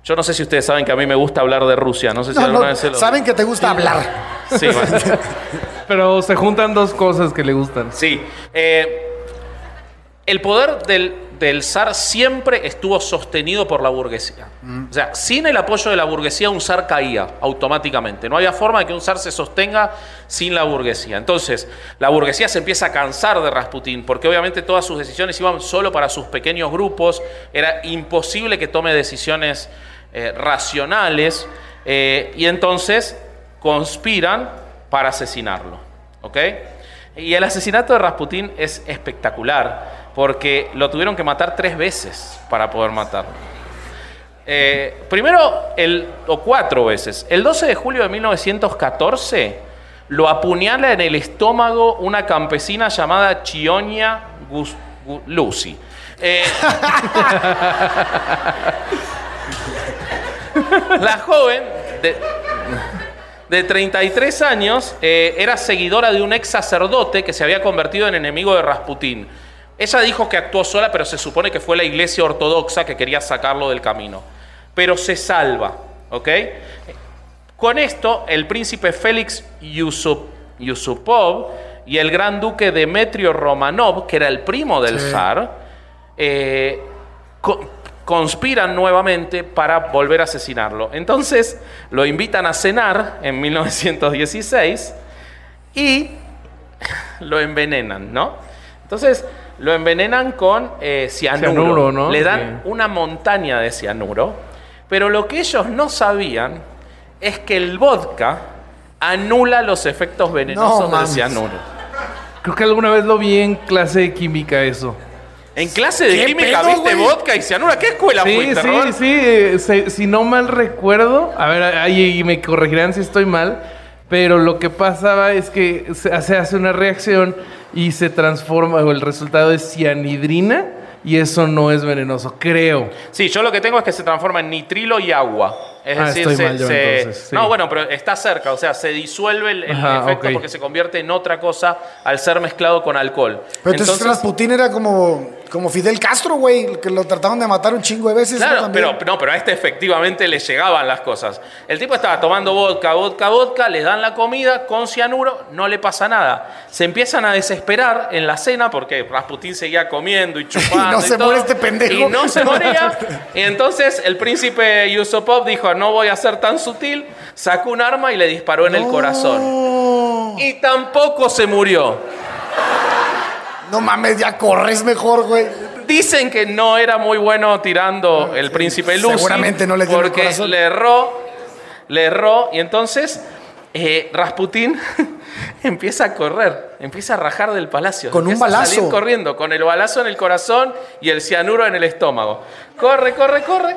yo no sé si ustedes saben que a mí me gusta hablar de Rusia, no sé si No, alguna no, vez se lo... Saben que te gusta hablar. Sí, bueno. (laughs) Pero se juntan dos cosas que le gustan. Sí. Eh, el poder del, del zar siempre estuvo sostenido por la burguesía. O sea, sin el apoyo de la burguesía un zar caía automáticamente. No había forma de que un zar se sostenga sin la burguesía. Entonces, la burguesía se empieza a cansar de Rasputín, porque obviamente todas sus decisiones iban solo para sus pequeños grupos. Era imposible que tome decisiones eh, racionales. eh, y entonces conspiran para asesinarlo. ¿Ok? Y el asesinato de Rasputín es espectacular porque lo tuvieron que matar tres veces para poder matarlo. Eh, primero, el, o cuatro veces. El 12 de julio de 1914 lo apuñala en el estómago una campesina llamada Chionia Lucy. Eh, (laughs) la joven de, de 33 años eh, era seguidora de un ex sacerdote que se había convertido en enemigo de Rasputín. Ella dijo que actuó sola, pero se supone que fue la iglesia ortodoxa que quería sacarlo del camino. Pero se salva, ¿ok? Con esto, el príncipe Félix Yusup- Yusupov y el gran duque Demetrio Romanov, que era el primo del zar, eh, co- conspiran nuevamente para volver a asesinarlo. Entonces lo invitan a cenar en 1916 y (laughs) lo envenenan, ¿no? Entonces lo envenenan con eh, cianuro. Cianuro, ¿no? Le dan Sí. una montaña de cianuro, pero lo que ellos no sabían es que el vodka anula los efectos venenosos del cianuro. Creo que alguna vez lo vi en clase de química eso. En clase de ¿Qué química pedo, viste vodka y cianuro. ¿A qué escuela Sí, fuiste, sí, Robert? sí. eh, se- si no mal recuerdo, a ver, ahí me corregirán si estoy mal, pero lo que pasaba es que se, hace una reacción y se transforma, o el resultado es cianidrina y eso no es venenoso, creo. Sí, yo lo que tengo es que se transforma en nitrilo y agua. Es Ah, decir, estoy se, mal yo se- entonces, sí. No, bueno, pero está cerca, o sea, se disuelve el, el Ajá, efecto porque se convierte en otra cosa al ser mezclado con alcohol. Pero entonces, Rasputín era como, como Fidel Castro, güey, que lo trataron de matar un chingo de veces. ¿no? Claro, También. pero, no, pero a este efectivamente le llegaban las cosas. El tipo estaba tomando vodka, vodka, vodka, le dan la comida con cianuro, no le pasa nada. Se empiezan a desesperar en la cena porque Rasputín seguía comiendo y (laughs) chupando. Y no se todo, muere este pendejo. Y no se moría. (laughs) y entonces el príncipe Yusupov dijo: No voy a ser tan sutil. Sacó un arma y le disparó en el corazón. Y tampoco se murió. no mames, ya corres mejor, güey. Dicen que no era muy bueno tirando el príncipe Lucy. Seguramente no le dio en el Porque corazón. le erró, le erró. Y entonces eh, Rasputín (laughs) empieza a correr, empieza a rajar del palacio. Con un empieza a balazo. salir corriendo, con el balazo en el corazón y el cianuro en el estómago. Corre, corre, corre.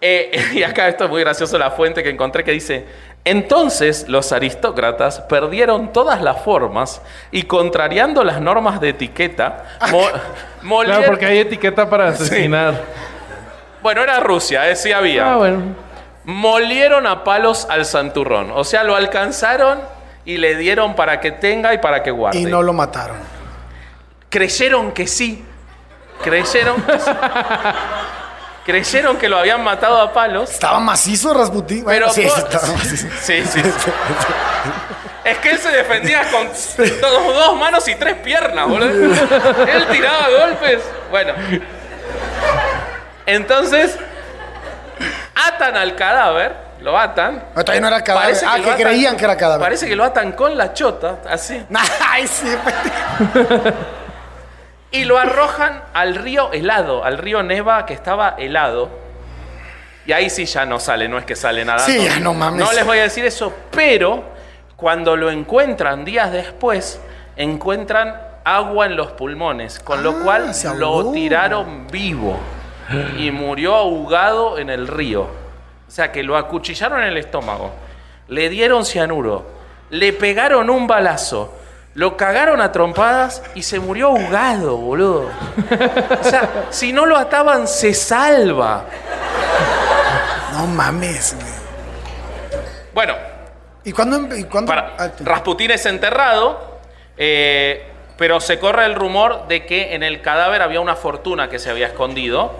Eh, (laughs) y acá esto es muy gracioso, la fuente que encontré que dice, Entonces los aristócratas perdieron todas las formas y contrariando las normas de etiqueta, mo- (laughs) molieron- Claro, porque hay etiqueta para (laughs) asesinar. Bueno, era Rusia, eh, sí había. Ah, bueno. Molieron a palos al santurrón. O sea, lo alcanzaron y le dieron para que tenga y para que guarde. Y no lo mataron. Creyeron que sí. Creyeron que sí. Creyeron que lo habían matado a palos. Estaba macizo Rasputín. Bueno, Pero sí, estaba macizo. Sí, sí, sí. Es que él se defendía con dos, dos manos y tres piernas, boludo. Él tiraba golpes. Bueno. Entonces, atan al cadáver, lo atan. No, todavía no era cadáver. Parece ah, que atan- creían que era cadáver. Parece que lo atan con la chota, así. (laughs) Ay, sí. Y lo arrojan al río helado, al río Neva que estaba helado. Y ahí sí ya no sale, no es que sale nada. Sí, ya no mames. No les voy a decir eso, pero cuando lo encuentran días después, encuentran agua en los pulmones, con lo Ah, cual lo tiraron vivo y murió ahogado en el río. O sea que lo acuchillaron en el estómago, le dieron cianuro, le pegaron un balazo, lo cagaron a trompadas y se murió ahogado, boludo. O sea, si no lo ataban, se salva. No mames, güey. Bueno, ¿Y cuándo? ¿Y cuándo? Para, Ah. Rasputín es enterrado, eh, pero se corre el rumor de que en el cadáver había una fortuna que se había escondido.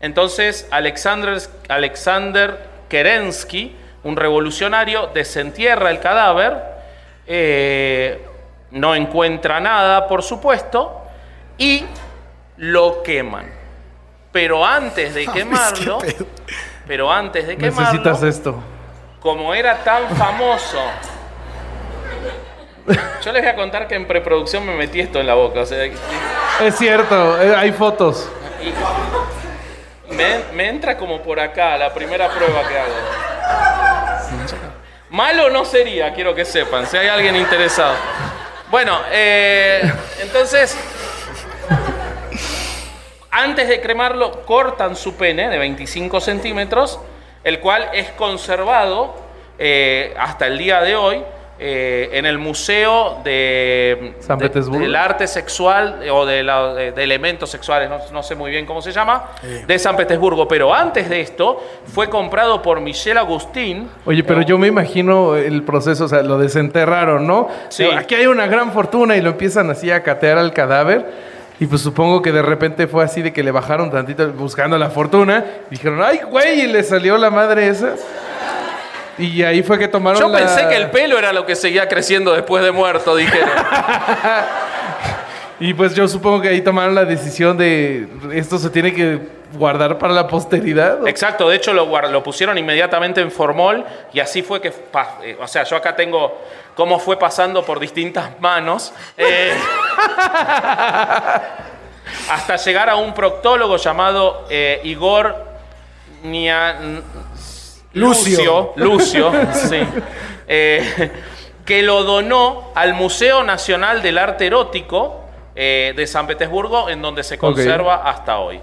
Entonces Alexander, Alexander Kerensky, un revolucionario, desentierra el cadáver, eh, no encuentra nada, por supuesto, y lo queman. Pero antes de (laughs) quemarlo, pero antes de quemarlo, Necesitas esto. como era tan famoso. Yo les voy a contar que en preproducción me metí esto en la boca. O sea, y- Es cierto, eh, hay fotos. y me, me entra como por acá la primera prueba que hago. Malo no sería, quiero que sepan, si hay alguien interesado. Bueno, eh, entonces, antes de cremarlo, cortan su pene de 25 centímetros, el cual es conservado eh, hasta el día de hoy eh, en el Museo de, San de- Petersburgo. del arte sexual eh, o de, la- de- de elementos sexuales, no, no sé muy bien cómo se llama, de San Petersburgo. Pero antes de esto, fue comprado por Michel Agustín. Oye, pero yo me imagino el proceso, o sea, lo desenterraron, ¿no? Sí. Aquí hay una gran fortuna y lo empiezan así a catear al cadáver. Y pues supongo que de repente fue así de que le bajaron tantito buscando la fortuna. Dijeron, ay, güey, y le salió la madre esa. Y ahí fue que tomaron Yo la- pensé que el pelo era lo que seguía creciendo después de muerto, dijeron. (laughs) Y pues yo supongo que ahí tomaron la decisión de esto se tiene que guardar para la posteridad. ¿o? Exacto, de hecho lo, lo pusieron inmediatamente en formol y así fue que, eh, o sea, yo acá tengo cómo fue pasando por distintas manos. eh, (laughs) hasta llegar a un proctólogo llamado eh, Igor Nia- Lucio. Lucio, (laughs) sí, eh, que lo donó al Museo Nacional del Arte Erótico eh, de San Petersburgo, en donde se conserva hasta hoy.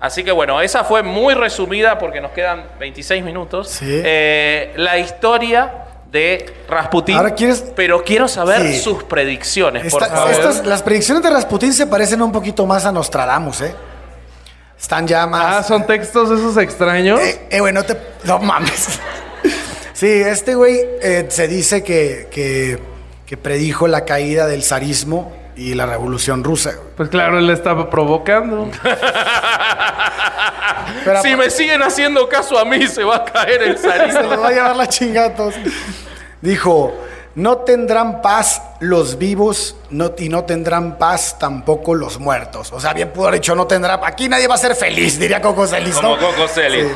Así que bueno, esa fue muy resumida porque nos quedan 26 minutos. Sí. Eh, la historia de Rasputín. Ahora quieres- Pero quiero saber Sí. sus predicciones, por favor. estas- las predicciones de Rasputín se parecen un poquito más a Nostradamus, ¿eh? Están ya más. Ah, son textos esos extraños. Eh, eh, güey, no te. No mames. (laughs) Sí, este güey eh, se dice que, que, que predijo la caída del zarismo y la revolución rusa. güey. Pues claro, él la estaba provocando. Pero si me siguen haciendo caso a mí, se va a caer el (laughs) se zarismo. los va a llevar la todos. Dijo: No tendrán paz los vivos no, y no tendrán paz tampoco los muertos. O sea, bien pudo haber dicho: No tendrá. Aquí nadie va a ser feliz, (laughs) diría Coco Celis, Como ¿no? Coco Celis. Sí.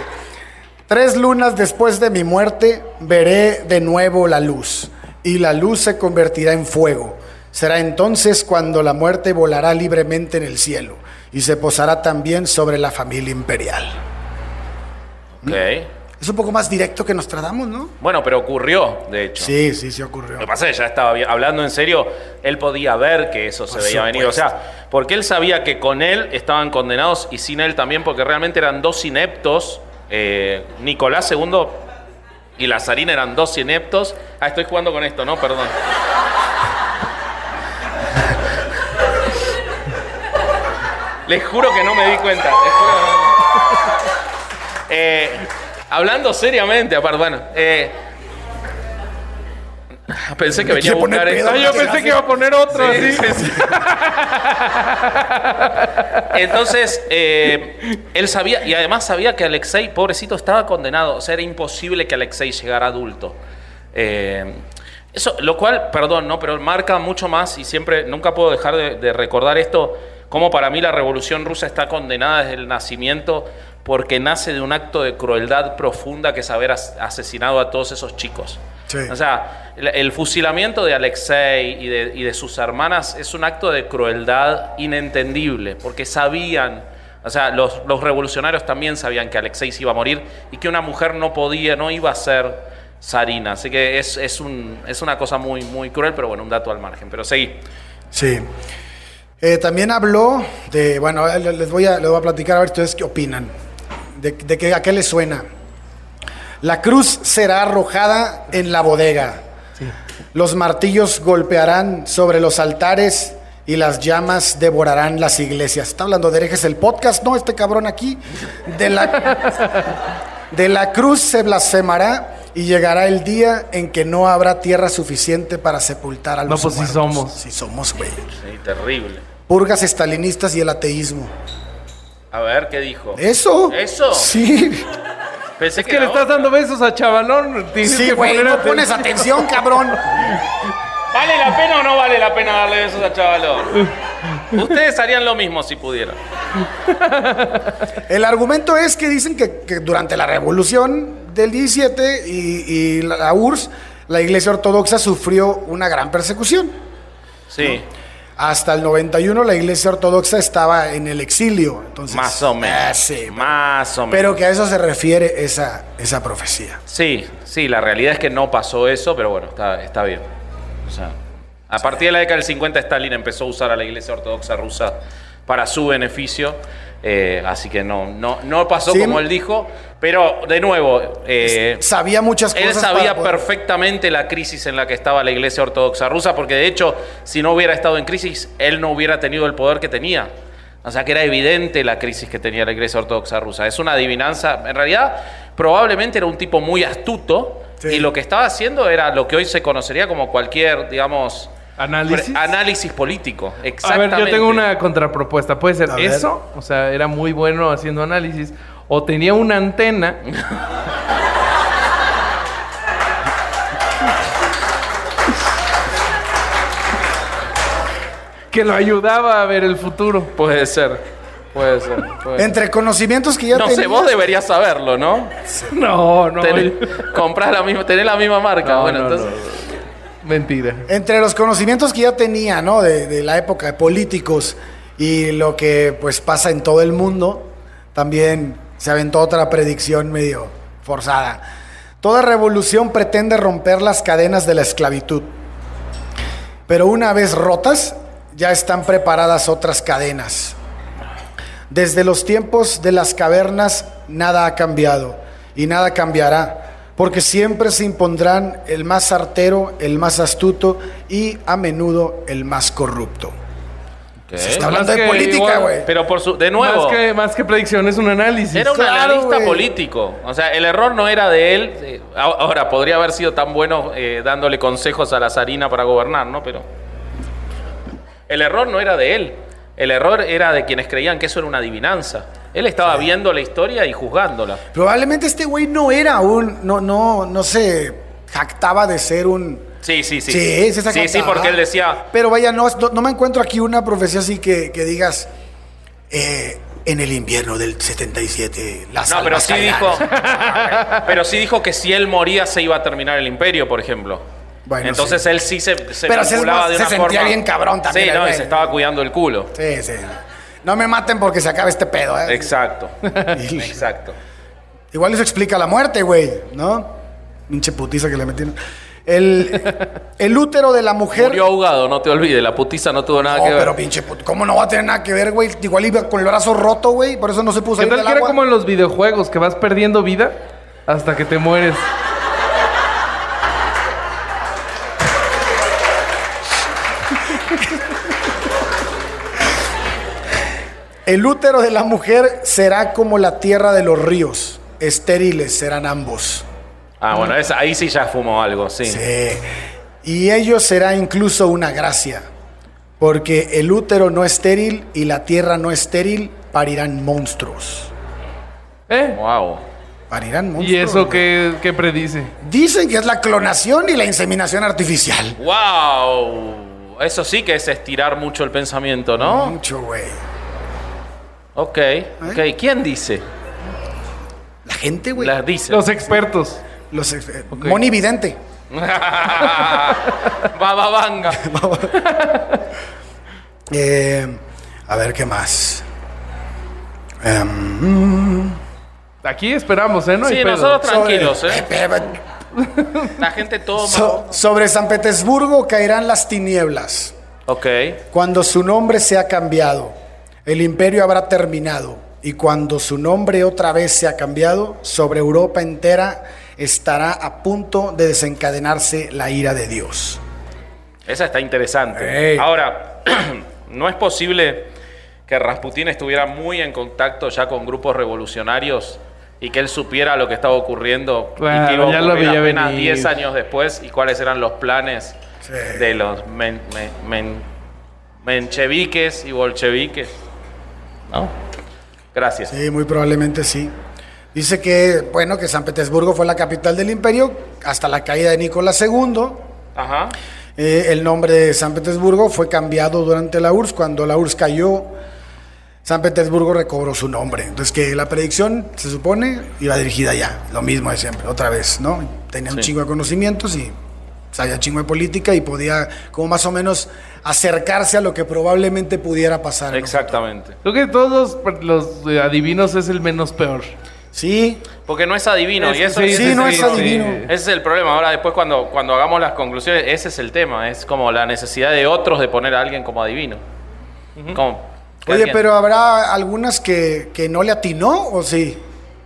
Tres lunas después de mi muerte veré de nuevo la luz, y la luz se convertirá en fuego. Será entonces cuando la muerte volará libremente en el cielo y se posará también sobre la familia imperial. Ok. Es un poco más directo que Nostradamus, ¿no? Bueno, pero ocurrió, de hecho. Sí, sí, sí ocurrió. Lo que pasa es que ya estaba hablando en serio, él podía ver que eso se Por veía venir. O sea, porque él sabía que con él estaban condenados y sin él también, porque realmente eran dos ineptos, eh, Nicolás II y la zarina eran dos ineptos. Ah, estoy jugando con esto, ¿no? Perdón. (laughs) Les juro que no me di cuenta. les juro que no. Eh, hablando seriamente, aparte, bueno. eh, pensé que venía a buscar esto. Ah, yo pensé que iba a poner otro Sí, así. sí, sí. Entonces, eh, él sabía, y además sabía que Alexei, pobrecito, estaba condenado. O sea, era imposible que Alexei llegara adulto. Eh, eso, lo cual, perdón, ¿no? Pero marca mucho más, y siempre, nunca puedo dejar de, de recordar esto, como para mí la revolución rusa está condenada desde el nacimiento porque nace de un acto de crueldad profunda que es haber as- asesinado a todos esos chicos. Sí. O sea, el, el fusilamiento de Alexei y de, y de sus hermanas es un acto de crueldad inentendible, porque sabían, o sea, los, los revolucionarios también sabían que Alexei se iba a morir y que una mujer no podía, no iba a ser zarina. Así que es, es, un, es una cosa muy, muy cruel, pero bueno, un dato al margen. Pero seguí. Sí. Eh, también habló de, bueno, les voy, a, les voy a platicar a ver ustedes qué opinan. De, de que, ¿A qué les suena? La cruz será arrojada en la bodega. Los martillos golpearán sobre los altares y las llamas devorarán las iglesias. Está hablando de herejes el podcast, ¿no? Este cabrón aquí. De la, de la cruz se blasfemará y llegará el día en que no habrá tierra suficiente para sepultar a No, los pues sí somos. Sí somos, güey. Sí, terrible. Purgas estalinistas y el ateísmo. A ver, ¿qué dijo? ¿Eso? ¿Eso? Sí. Pensé Es que le estás dando besos a Chavalón. tienes Sí, que güey, no atención. pones atención, cabrón. ¿Vale la pena o no vale la pena darle besos a Chavalón? Ustedes harían lo mismo si pudieran. El argumento es que dicen que, que durante la revolución del 17 y, y la, la URSS, la iglesia ortodoxa sufrió una gran persecución. Sí, Hasta el 91 la iglesia ortodoxa estaba en el exilio. Entonces, más o menos. Ah, sí, más o menos. pero que a eso se refiere esa, esa profecía. Sí, sí, la realidad es que no pasó eso, pero bueno, está, está bien. O sea, a partir de la década del 50 Stalin empezó a usar a la Iglesia Ortodoxa rusa para su beneficio, eh, así que no, no, no pasó Sí. como él dijo, pero de nuevo, eh, Sabía muchas cosas. él sabía poder- perfectamente la crisis en la que estaba la Iglesia Ortodoxa rusa, porque de hecho, si no hubiera estado en crisis, él no hubiera tenido el poder que tenía. O sea que era evidente la crisis que tenía la Iglesia Ortodoxa rusa. Es una adivinanza. En realidad, probablemente era un tipo muy astuto Sí. y lo que estaba haciendo era lo que hoy se conocería como cualquier, digamos, ¿Análisis? análisis político. A Exactamente. ver, yo tengo una contrapropuesta. Puede ser A ver. eso, o sea, era muy bueno haciendo análisis, o tenía una antena. (laughs) que lo ayudaba a ver el futuro. Puede ser. Puede ser. puede ser. Entre conocimientos que ya No sé, tenía- vos deberías saberlo, ¿no? (laughs) No, no. Tenés, comprás la misma, tenés la misma marca. No, bueno, no, entonces. no. Mentira. Entre los conocimientos que ya tenía, ¿no? De, la época de políticos y lo que pues pasa en todo el mundo, también se aventó otra predicción medio forzada. Toda revolución pretende romper las cadenas de la esclavitud. Pero una vez rotas, ya están preparadas otras cadenas. Desde los tiempos de las cavernas nada ha cambiado y nada cambiará, porque siempre se impondrán el más artero, el más astuto y a menudo el más corrupto. Se está hablando Más de que política, güey. Pero por su, de nuevo, Más que, más que predicción, es un análisis. era un claro, analista político. O sea, el error no era de él. Eh, Ahora, podría haber sido tan bueno eh, dándole consejos a la zarina para gobernar, ¿no? Pero el error no era de él. El error era de quienes creían que eso era una adivinanza. Él estaba viendo la historia y juzgándola. Probablemente este güey no era un, no, no, no se jactaba de ser un... Sí, sí, sí. Sí, sí, se sí, porque él decía, Pero vaya, no, no, no me encuentro aquí una profecía así que, que digas, eh, en el invierno del 77, las No, pero sí caerán". dijo. (laughs) pero sí dijo que si él moría se iba a terminar el imperio, por ejemplo. Bueno, Entonces sí. él sí se, se Pero más- de se una sentía forma. bien cabrón también Sí, no, y se estaba cuidando el culo. Sí, sí. No me maten porque se acaba este pedo, ¿eh? Exacto. (laughs) Exacto. Igual eso explica la muerte, güey, ¿no? Pinche putiza que le metieron. El, el útero de la mujer. Murió ahogado, no te olvides. La putiza no tuvo nada No, que ver. pero pinche puto. ¿Cómo no va a tener nada que ver, güey? Igual iba con el brazo roto, güey. Por eso no se puso ¿Qué tal del que era como en los videojuegos que vas perdiendo vida hasta que te mueres? El útero de la mujer será como la tierra de los ríos, estériles serán ambos. Ah, bueno, esa- ahí sí ya fumó algo, sí. Sí. Y ello será incluso una gracia, porque el útero no estéril y la tierra no estéril parirán monstruos. ¿Eh? Wow. Parirán monstruos. ¿Y eso qué, qué predice? Dicen que es la clonación y la inseminación artificial. Wow. Eso sí que es estirar mucho el pensamiento, ¿no? Mucho, güey. Ok, ok. ¿Quién dice? La gente, güey. Las dice. Los expertos. Los ex- eh, Moni Vidente. (laughs) (laughs) Baba Vanga. Eh, a ver, ¿qué más? Em, Aquí esperamos, ¿eh? No hay Sí, pedo. nosotros tranquilos, sobre- ¿eh? eh, eh, La gente toma. so- sobre San Petersburgo caerán las tinieblas. Ok. Cuando su nombre sea cambiado, el imperio habrá terminado. Y cuando su nombre otra vez sea cambiado, sobre Europa entera estará a punto de desencadenarse la ira de Dios. Esa está interesante. Ey. Ahora, (clears throat) ¿no es posible que Rasputín estuviera muy en contacto ya con grupos revolucionarios y que él supiera lo que estaba ocurriendo y Claro, que iba a ya lo apenas venir. 10 años después y cuáles eran los planes Sí. de los men- men- men- mencheviques y bolcheviques? ¿No? Gracias. Sí, muy probablemente sí. Dice que, bueno, que San Petersburgo fue la capital del imperio hasta la caída de Nicolás II. Ajá. Eh, el nombre de San Petersburgo fue cambiado durante la URSS. Cuando la URSS cayó, San Petersburgo recobró su nombre. Entonces que la predicción, se supone, iba dirigida ya. Lo mismo de siempre, otra vez, ¿no? Tenía un chingo de conocimientos y sabía chingo de política y podía como más o menos acercarse a lo que probablemente pudiera pasar. Exactamente. Creo que todos los, los, eh, adivinos es el menos peor. Sí, Porque no es adivino. Es- y eso sí, ese no el- es adivino. Ese es el problema. Ahora, después, cuando, cuando hagamos las conclusiones, ese es el tema. Es como la necesidad de otros de poner a alguien como adivino. Como Oye, alguien- pero ¿habrá algunas que, que no le atinó o sí?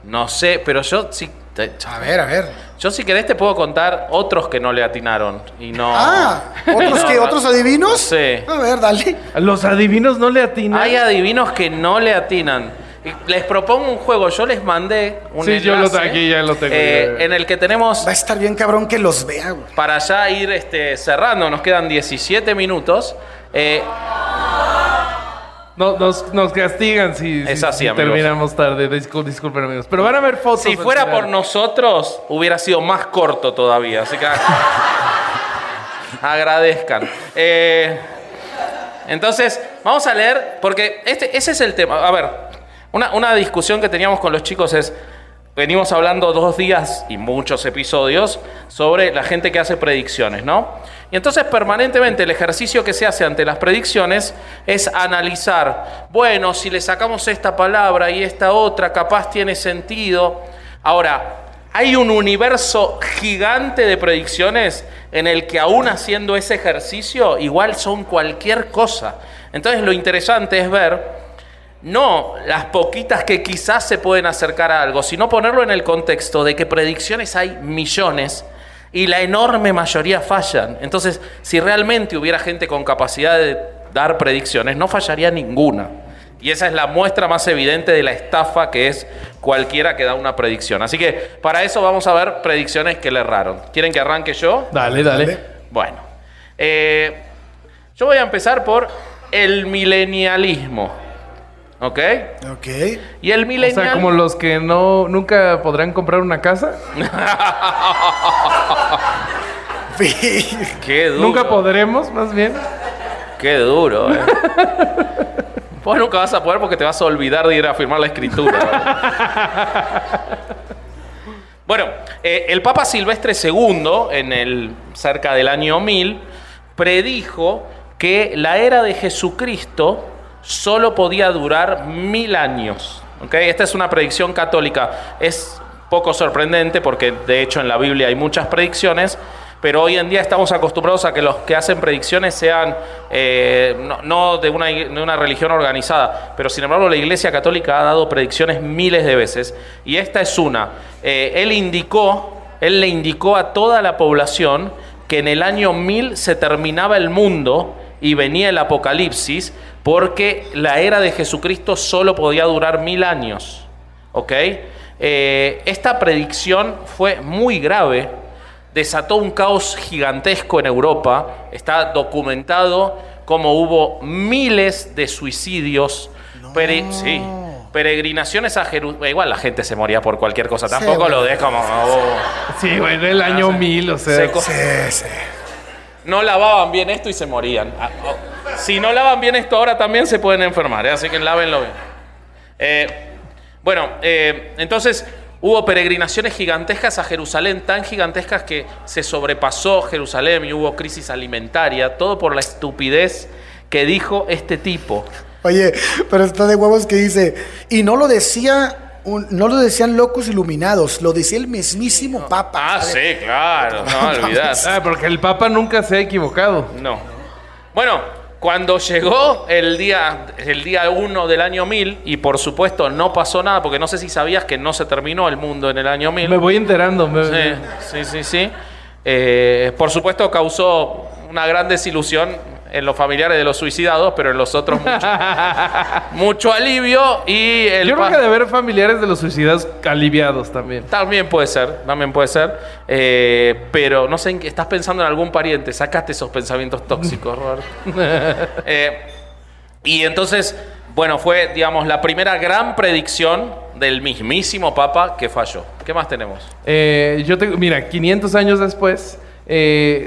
No sé, pero yo sí. te- A ver, a ver. Yo, si querés, te puedo contar otros que no le atinaron. Y no. Ah, ¿otros (laughs) No, que no. ¿Otros adivinos? Sí. A ver, dale. Los adivinos no le atinan. Hay adivinos que no le atinan. Les propongo un juego. Yo les mandé un Sí, yo lo- enlace, aquí ya lo tengo, eh, en el que tenemos Va a estar bien cabrón que los vea, güey. para ya ir este, cerrando. Nos quedan 17 minutos. Eh, No- nos, nos castigan si, Es si- así, si amigos. terminamos tarde. Discul- disculpen, amigos. Pero van a ver fotos. Si fuera por nosotros, hubiera sido más corto todavía. Así que (laughs) agradezcan. Eh, entonces, vamos a leer, porque este, ese es el tema. A ver, una, una discusión que teníamos con los chicos es, venimos hablando dos días y muchos episodios sobre la gente que hace predicciones, ¿no? Y entonces permanentemente el ejercicio que se hace ante las predicciones es analizar, bueno, si le sacamos esta palabra y esta otra, capaz tiene sentido. Ahora, hay un universo gigante de predicciones en el que aún haciendo ese ejercicio, igual son cualquier cosa. Entonces lo interesante es ver no las poquitas que quizás se pueden acercar a algo, sino ponerlo en el contexto de que predicciones hay millones y la enorme mayoría fallan. Entonces, si realmente hubiera gente con capacidad de dar predicciones, no fallaría ninguna. Y esa es la muestra más evidente de la estafa que es cualquiera que da una predicción. Así que para eso vamos a ver predicciones que le erraron. ¿Quieren que arranque yo? Dale, dale. Bueno, eh, yo voy a empezar por el milenialismo. ¿Ok? Ok. Y el O milenial... sea, como los que no nunca podrán comprar una casa. (laughs) Qué duro. Nunca podremos, más bien. Qué duro, eh. (laughs) Vos nunca vas a poder porque te vas a olvidar de ir a firmar la escritura. (laughs) bueno, eh, el Papa Silvestre II, en el, cerca del año 1000, predijo que la era de Jesucristo solo podía durar mil años. ¿ok? Esta es una predicción católica. Es poco sorprendente porque de hecho en la Biblia hay muchas predicciones, pero hoy en día estamos acostumbrados a que los que hacen predicciones sean eh, no, no de, una, de una religión organizada, pero sin embargo la Iglesia Católica ha dado predicciones miles de veces y esta es una. Eh, él indicó, él le indicó a toda la población que en el año 1000 se terminaba el mundo y venía el apocalipsis porque la era de Jesucristo solo podía durar mil años. ¿Ok? Eh, esta predicción fue muy grave, desató un caos gigantesco en Europa, está documentado como hubo miles de suicidios, pere- sí, peregrinaciones a Jerusalén, igual la gente se moría por cualquier cosa, tampoco güey. lo de como... oh. Sí, güey, del año 1000, o sea. Se Sí, sí. No lavaban bien esto y se morían. Ah, oh. Si no lavan bien esto ahora también se pueden enfermar, ¿eh? así que lávenlo bien. Eh, bueno, eh, entonces hubo peregrinaciones gigantescas a Jerusalén, tan gigantescas que se sobrepasó Jerusalén y hubo crisis alimentaria, todo por la estupidez que dijo este tipo. Oye, pero está de huevos que dice, y no lo decía, un- no lo decían locos iluminados, lo decía el mismísimo Papa. Ah, ¿sabes? sí, claro, no (laughs) olvidás. Ah, porque el Papa nunca se ha equivocado. No. Bueno, cuando llegó el día el día 1 del año 1000 y por supuesto no pasó nada porque no sé si sabías que no se terminó el mundo en el año 1000. Me voy enterando. me- Sí, sí, sí, sí. Eh, por supuesto causó una gran desilusión en los familiares de los suicidados, pero en los otros mucho, (laughs) mucho alivio y el Yo creo que de haber familiares de los suicidados aliviados también. También puede ser, también puede ser. Eh, pero no sé en qué estás pensando en algún pariente. Sacaste esos pensamientos tóxicos, (laughs) Roberto. Eh, y entonces, bueno, fue, digamos, la primera gran predicción del mismísimo Papa que falló. ¿Qué más tenemos? Eh, yo tengo, mira, 500 años después,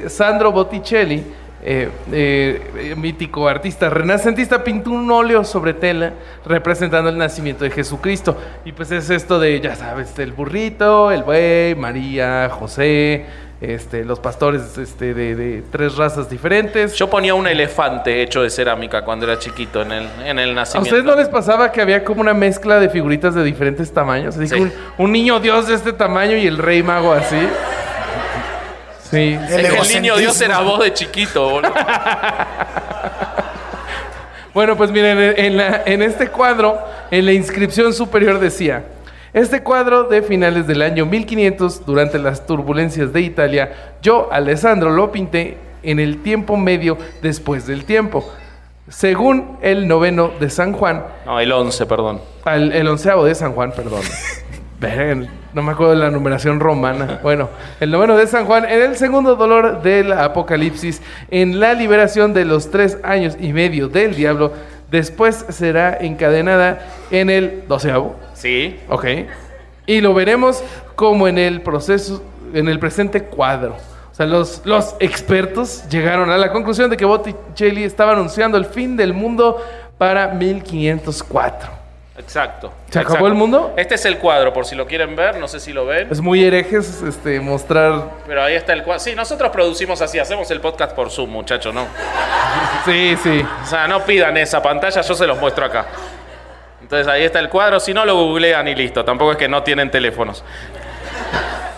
Sandro Botticelli, eh, eh, mítico artista renacentista, pintó un óleo sobre tela representando el nacimiento de Jesucristo. Y pues es esto de, ya sabes, el burrito, el buey, María, José, este, los pastores este, de, de tres razas diferentes. Yo ponía un elefante hecho de cerámica cuando era chiquito en el, en el ¿A nacimiento. ustedes no les pasaba que había como una mezcla de figuritas de diferentes tamaños? Así que Sí. un, un niño dios de este tamaño y el rey mago así. Sí. Es que el niño. Dios era vos de chiquito, boludo. (laughs) Bueno, pues miren, en, en la- en este cuadro, en la inscripción superior decía, este cuadro de finales del año 1500, durante las turbulencias de Italia, yo, Alessandro, lo pinté en el tiempo medio después del tiempo. Según el noveno de San Juan, No, el 11, perdón. al- el onceavo de San Juan, perdón. (laughs) No me acuerdo de la numeración romana. (laughs) Bueno, el noveno de San Juan, en el segundo dolor del Apocalipsis, en la liberación de los tres años y medio del diablo, después será encadenada en el doceavo. Sí. Ok. Y lo veremos como en el proceso, en el presente cuadro. O sea, los, los expertos llegaron a la conclusión de que Botticelli estaba anunciando el fin del mundo para 1504. Exacto. ¿Se acabó Exacto. el mundo? Este es el cuadro, por si lo quieren ver, no sé si lo ven. Es muy herejes este, mostrar. Pero ahí está el cuadro. Sí, nosotros producimos así, hacemos el podcast por Zoom, muchachos, ¿no? (laughs) Sí, sí. O sea, no pidan esa pantalla, yo se los muestro acá. Entonces ahí está el cuadro, si no lo googlean y listo. Tampoco es que no tienen teléfonos.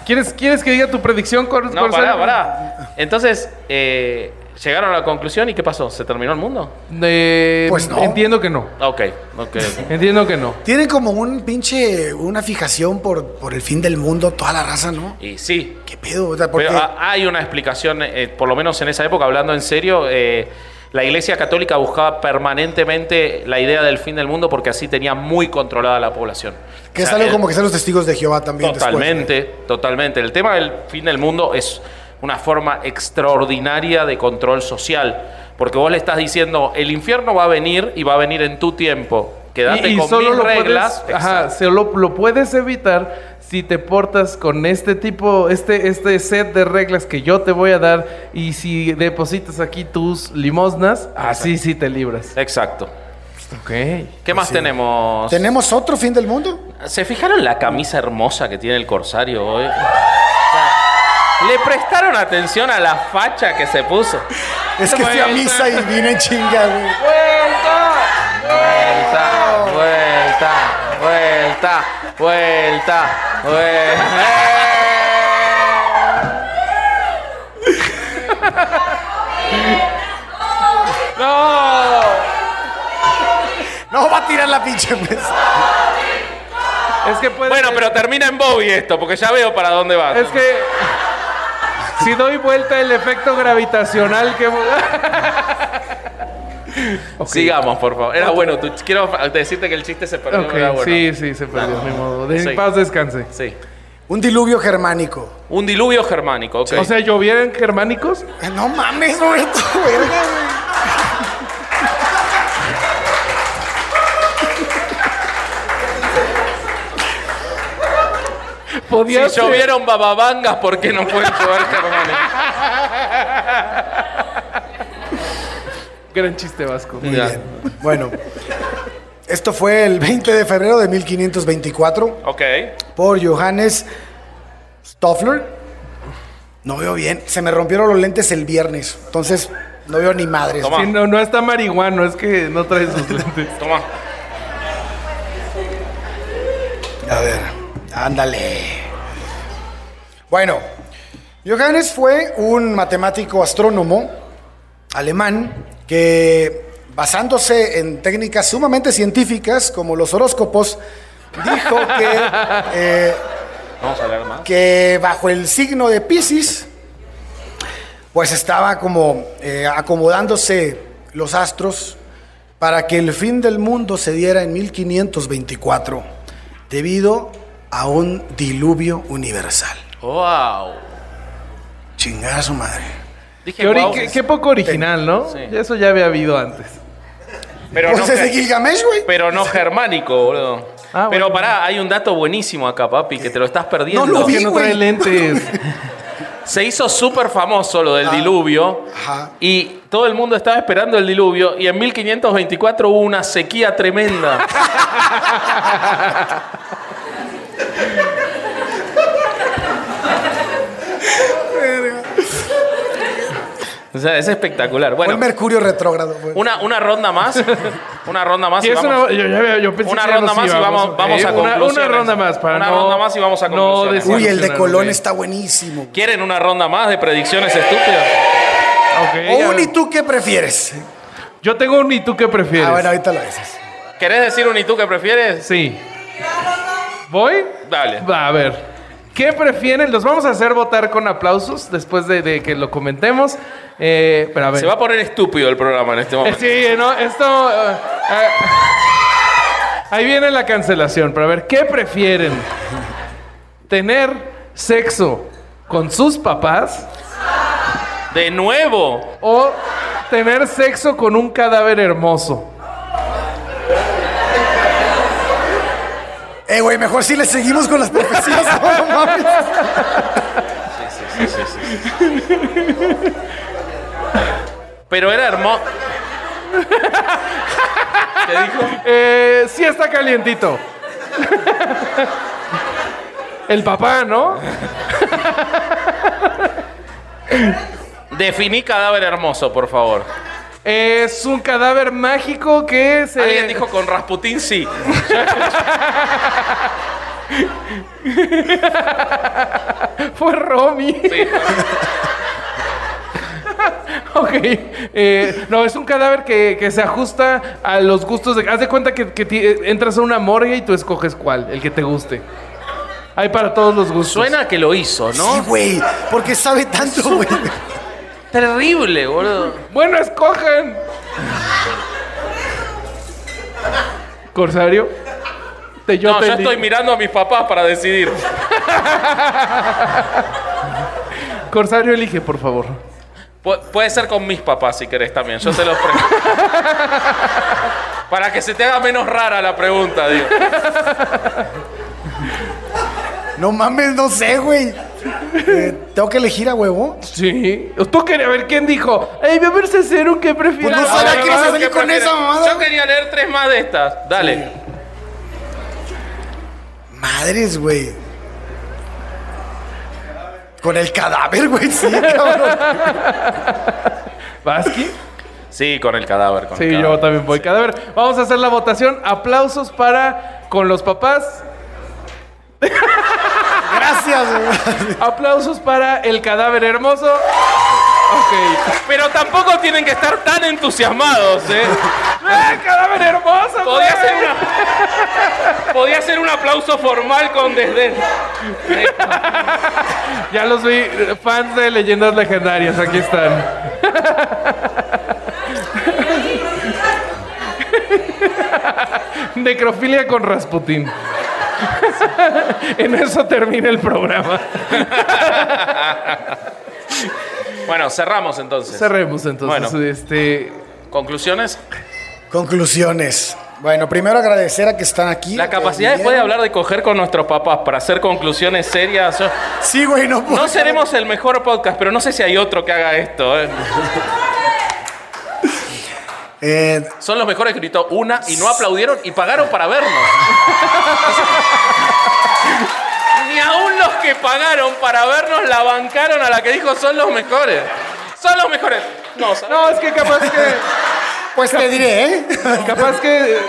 ¿Quieres, ¿Quieres que diga tu predicción, Cor No, Corsair? pará, pará. Entonces, eh, llegaron a la conclusión y ¿qué pasó? ¿Se terminó el mundo? Eh, Pues no. Entiendo que no. Ok, ok. Entiendo que no. Tienen como un pinche, una fijación por, por el fin del mundo, toda la raza, ¿no? Y sí, ¿Qué pedo? O sea, porque- Pero hay una explicación, eh, por lo menos en esa época, hablando en serio, eh, la Iglesia Católica buscaba permanentemente la idea del fin del mundo porque así tenía muy controlada la población. que O es sea, algo el- como que sean los testigos de Jehová también después. Totalmente, totalmente. El tema del fin del mundo es una forma extraordinaria de control social, porque vos le estás diciendo, el infierno va a venir y va a venir en tu tiempo. Quédate y, y con solo mis lo reglas. puedes, ajá, solo lo puedes evitar si te portas con este tipo, este, este set de reglas que yo te voy a dar y si depositas aquí tus limosnas, así sí te libras. Exacto. Ok. ¿Qué más tenemos? ¿Tenemos otro fin del mundo? ¿Se fijaron la camisa hermosa que tiene el corsario hoy? ¿Le prestaron atención a la facha que se puso? Es que fui a misa y vine en chinga, güey. Vuelta, vuelta, vuelta, vuelta, vuelta. (laughs) ¡No! No, va a tirar la pinche mesa. Es que puede Bueno, pero termina en Bobby esto, porque ya veo para dónde va. Es que si doy vuelta el efecto gravitacional que (laughs) Sigamos, por favor. Era bueno. tú- quiero decirte que el chiste se perdió. Ok, era bueno. sí, sí, se perdió, ni modo. De Sí. paz descanse. Sí. Un diluvio germánico. Un diluvio germánico, ok. O sea, ¿llovieron germánicos? Eh, No mames, Roberto, (laughs) verga, güey. Si ser. llovieron bababangas, ¿por qué no pueden llover germánicos? (laughs) Gran chiste vasco. Muy Ya. bien. Bueno, esto fue el 20 de febrero de 1524 Ok. por Johannes Stoffler. No veo bien. Se me rompieron los lentes el viernes. Entonces, no veo ni madres. Toma. Sí, no, no está marihuano, es que no trae sus (laughs) lentes. Toma. A ver, ándale. Bueno, Johannes fue un matemático astrónomo alemán que, basándose en técnicas sumamente científicas como los horóscopos, dijo que, (laughs) eh, Vamos a leer más. que bajo el signo de Pisces, pues estaba como eh, acomodándose los astros para que el fin del mundo se diera en 1524, debido a un diluvio universal. Wow. Chingada su madre. Dije, Qué, ori- wow. qué- qué poco original, ¿no? Sí. Eso ya había habido antes. Pero Pues no, es de Gilgamesh, güey. pero no germánico, boludo. Ah, pero bueno. pará, hay un dato buenísimo acá, papi, que te lo estás perdiendo. No lo vi. Que no trae lentes. (laughs) Se hizo súper famoso lo del diluvio Ajá. y todo el mundo estaba esperando el diluvio y en 1524 hubo una sequía tremenda. (laughs) sea, es espectacular. Bueno, el Mercurio retrógrado. güey. una, una ronda más. Una ronda más y vamos. una, yo, ya había- yo pensé Una que ya ronda más y vamos- vamos a. Una-. Una ronda más para Una no... ronda más y vamos a no. Uy, el de Colón está buenísimo. ¿Quieren una ronda más de predicciones estúpidas? O un y tú qué prefieres. Yo tengo un ¿y tú qué prefieres? Ah, bueno, ahorita lo dices. ¿Querés decir un y tú que prefieres? Sí. ¿Voy? Dale. Va, a ver. ¿Qué prefieren? Los vamos a hacer votar con aplausos después de, de que lo comentemos. Eh, pero a ver. Se va a poner estúpido el programa en este momento. Sí, no, esto... eh, eh, ahí viene la cancelación. Pero a ver, ¿qué prefieren? ¿Tener sexo con sus papás De nuevo. o tener sexo con un cadáver hermoso? Eh, güey, mejor si le seguimos con las profecías. No, mames. Pero era hermoso. ¿Qué dijo? Eh, sí está calientito. El papá, ¿no? Definí cadáver hermoso, por favor. Es un cadáver mágico que se... Alguien dijo con Rasputín sí. (laughs) Fue Romy. Sí. ok. Eh, no, es un cadáver que, que se ajusta a los gustos de... Haz de cuenta que, que ti- entras a una morgue y tú escoges cuál, el que te guste. Hay para todos los gustos. Suena que lo hizo, Sí, ¿no? güey. Porque sabe tanto, güey. Terrible, boludo. Bueno, escojan. Corsario. Te, yo No, te yo estoy mirando a mis papás para decidir. Corsario elige, por favor. Pu- puede ser con mis papás si querés también. Yo te los pregunto. (laughs) para que se te haga menos rara la pregunta, digo. No mames, no sé, güey. Eh, Tengo que elegir a huevo. Sí. Tú querías ver quién dijo. Ay, voy a ver Cero que prefiere. Pues no sabía que a ibas a ver, salir ¿qué con prefieres? esa mamada. Yo quería leer tres más de estas. Dale. Madres, güey. Con el cadáver, güey, sí, (laughs) cabrón. ¿Vasqui? Sí, con el cadáver. Con Sí, el yo cadáver. también voy. Cadáver. Vamos a hacer la votación. Aplausos para con los papás. Gracias. Aplausos para el cadáver hermoso. Ok. Pero tampoco tienen que estar tan entusiasmados, ¿eh? ¡Eh, cadáver hermoso! Podía ser, una- podía ser un aplauso formal con desdén. Ya los vi, fans de leyendas legendarias, aquí están. Necrofilia con Rasputín. (laughs) en eso termina el programa. Bueno, cerramos entonces. Cerremos entonces. Bueno. Este, ¿Conclusiones? Conclusiones. Bueno, primero agradecer a que están aquí. La capacidad después de hablar de coger con nuestros papás para hacer conclusiones serias. Sí, güey, no puedo. No seremos el mejor podcast, pero no sé si hay otro que haga esto. ¿eh? (laughs) Eh, Son los mejores gritó una y no aplaudieron y pagaron para vernos. (laughs) Ni aún los que pagaron para vernos la bancaron a la que dijo son los mejores. Son los mejores. No, ¿sabes? no, es que capaz que. pues te diré, ¿eh? Capaz que.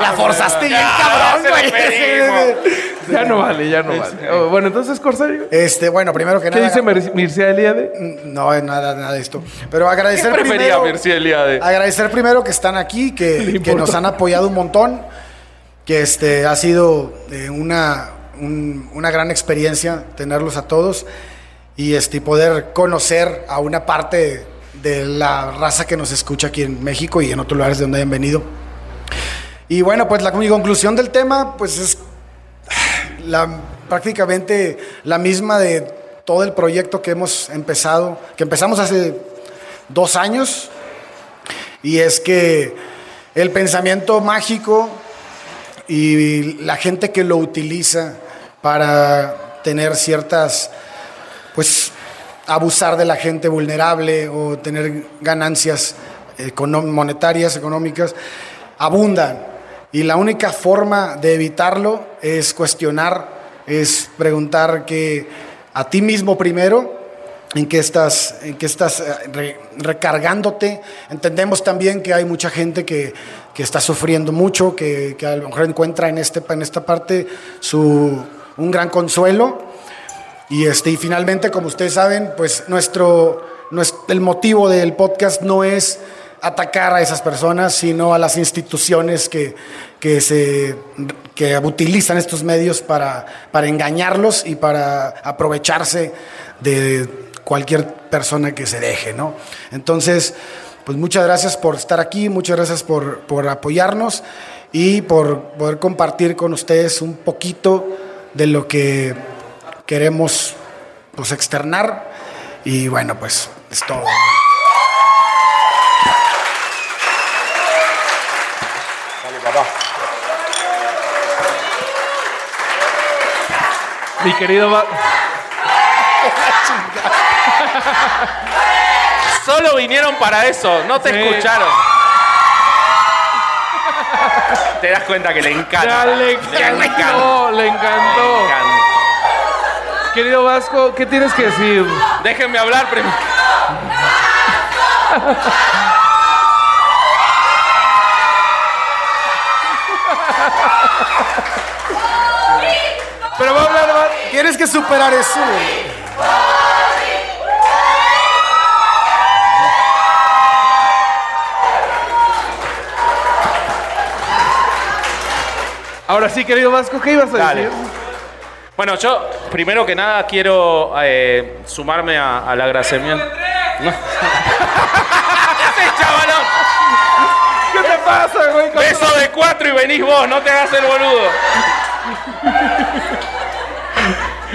La forzaste bien, cabrón, güey. (laughs) Ya no vale, ya no vale. Oh, bueno, entonces, Corsario. Este, bueno, primero que ¿Qué nada. dice Mir- Mircea Eliade? No, nada, nada de esto. Pero ¿Qué agradecer prefería primero. Mircea Eliade? Agradecer primero que están aquí, que, (laughs) que nos han apoyado un montón, que este ha sido eh, una, un- una gran experiencia tenerlos a todos y este y poder conocer a una parte de la raza que nos escucha aquí en México y en otros lugares de donde hayan venido. Y bueno, pues la mi conclusión del tema, pues es la, prácticamente la misma de todo el proyecto que hemos empezado, que empezamos hace dos años, y es que el pensamiento mágico y la gente que lo utiliza para tener ciertas, pues, abusar de la gente vulnerable o tener ganancias monetarias, económicas, abundan. Y la única forma de evitarlo es cuestionar, es preguntar que a ti mismo primero, en qué estás, en qué estás eh, re- recargándote. Entendemos también que hay mucha gente que, que está sufriendo mucho, que, que a lo mejor encuentra en, este, en esta parte su, un gran consuelo. Y, este, y finalmente, como ustedes saben, pues nuestro, nues- el motivo del podcast no es atacar a esas personas, sino a las instituciones que, que, se, que utilizan estos medios para, para engañarlos y para aprovecharse de cualquier persona que se deje, ¿no? Entonces, pues muchas gracias por estar aquí, muchas gracias por, por apoyarnos y por poder compartir con ustedes un poquito de lo que queremos pues externar y bueno pues es todo. Mi querido. Va- (laughs) Solo vinieron para eso, no te Sí. escucharon. Te das cuenta que le encanta. Ya le encantó, le encantó. Le encanta. Querido Vasco, ¿qué tienes que decir? Déjenme hablar primero. (laughs) Pero va a hablar. va- Tienes que superar eso. Ahora sí, querido Vasco, ¿qué ibas a Dale. decir? Bueno, yo primero que nada quiero eh, sumarme a- al agradecimiento. No. (laughs) ¡Ese chavalón! ¿Qué te pasa, güey? Beso de cuatro y venís vos, no te hagas el boludo.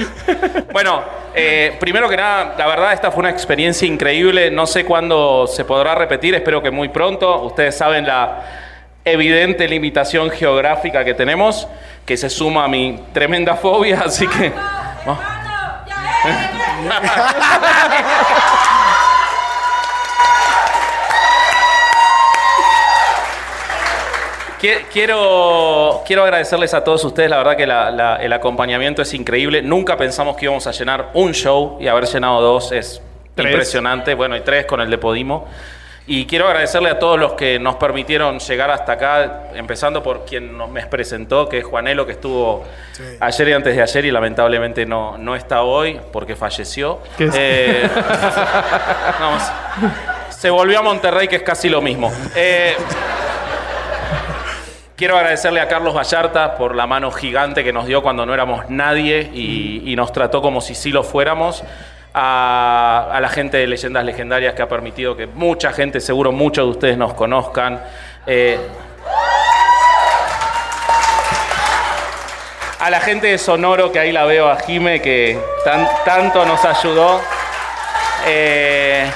(laughs) Bueno, eh, primero que nada, la verdad esta fue una experiencia increíble. No sé cuándo se podrá repetir, espero que muy pronto. Ustedes saben la evidente limitación geográfica que tenemos, que se suma a mi tremenda (laughs) fobia, así que... (laughs) Quiero, quiero agradecerles a todos ustedes, la verdad que la- la- el acompañamiento es increíble. Nunca pensamos que íbamos a llenar un show y haber llenado dos es Tres. impresionante. Bueno, y tres con el de Podimo. Y quiero agradecerle a todos los que nos permitieron llegar hasta acá, empezando por quien nos me presentó, que es Juanelo, que estuvo Sí. ayer y antes de ayer y lamentablemente no, no está hoy porque falleció. ¿Qué es? Eh. (laughs) Se volvió a Monterrey, que es casi lo mismo. Eh, Quiero agradecerle a Carlos Vallarta por la mano gigante que nos dio cuando no éramos nadie y, nos trató como si sí lo fuéramos. a, la gente de Leyendas Legendarias que ha permitido que mucha gente, seguro muchos de ustedes nos conozcan. Eh, a la gente de Sonoro, que ahí la veo a Jime, que tan- tanto nos ayudó. Eh,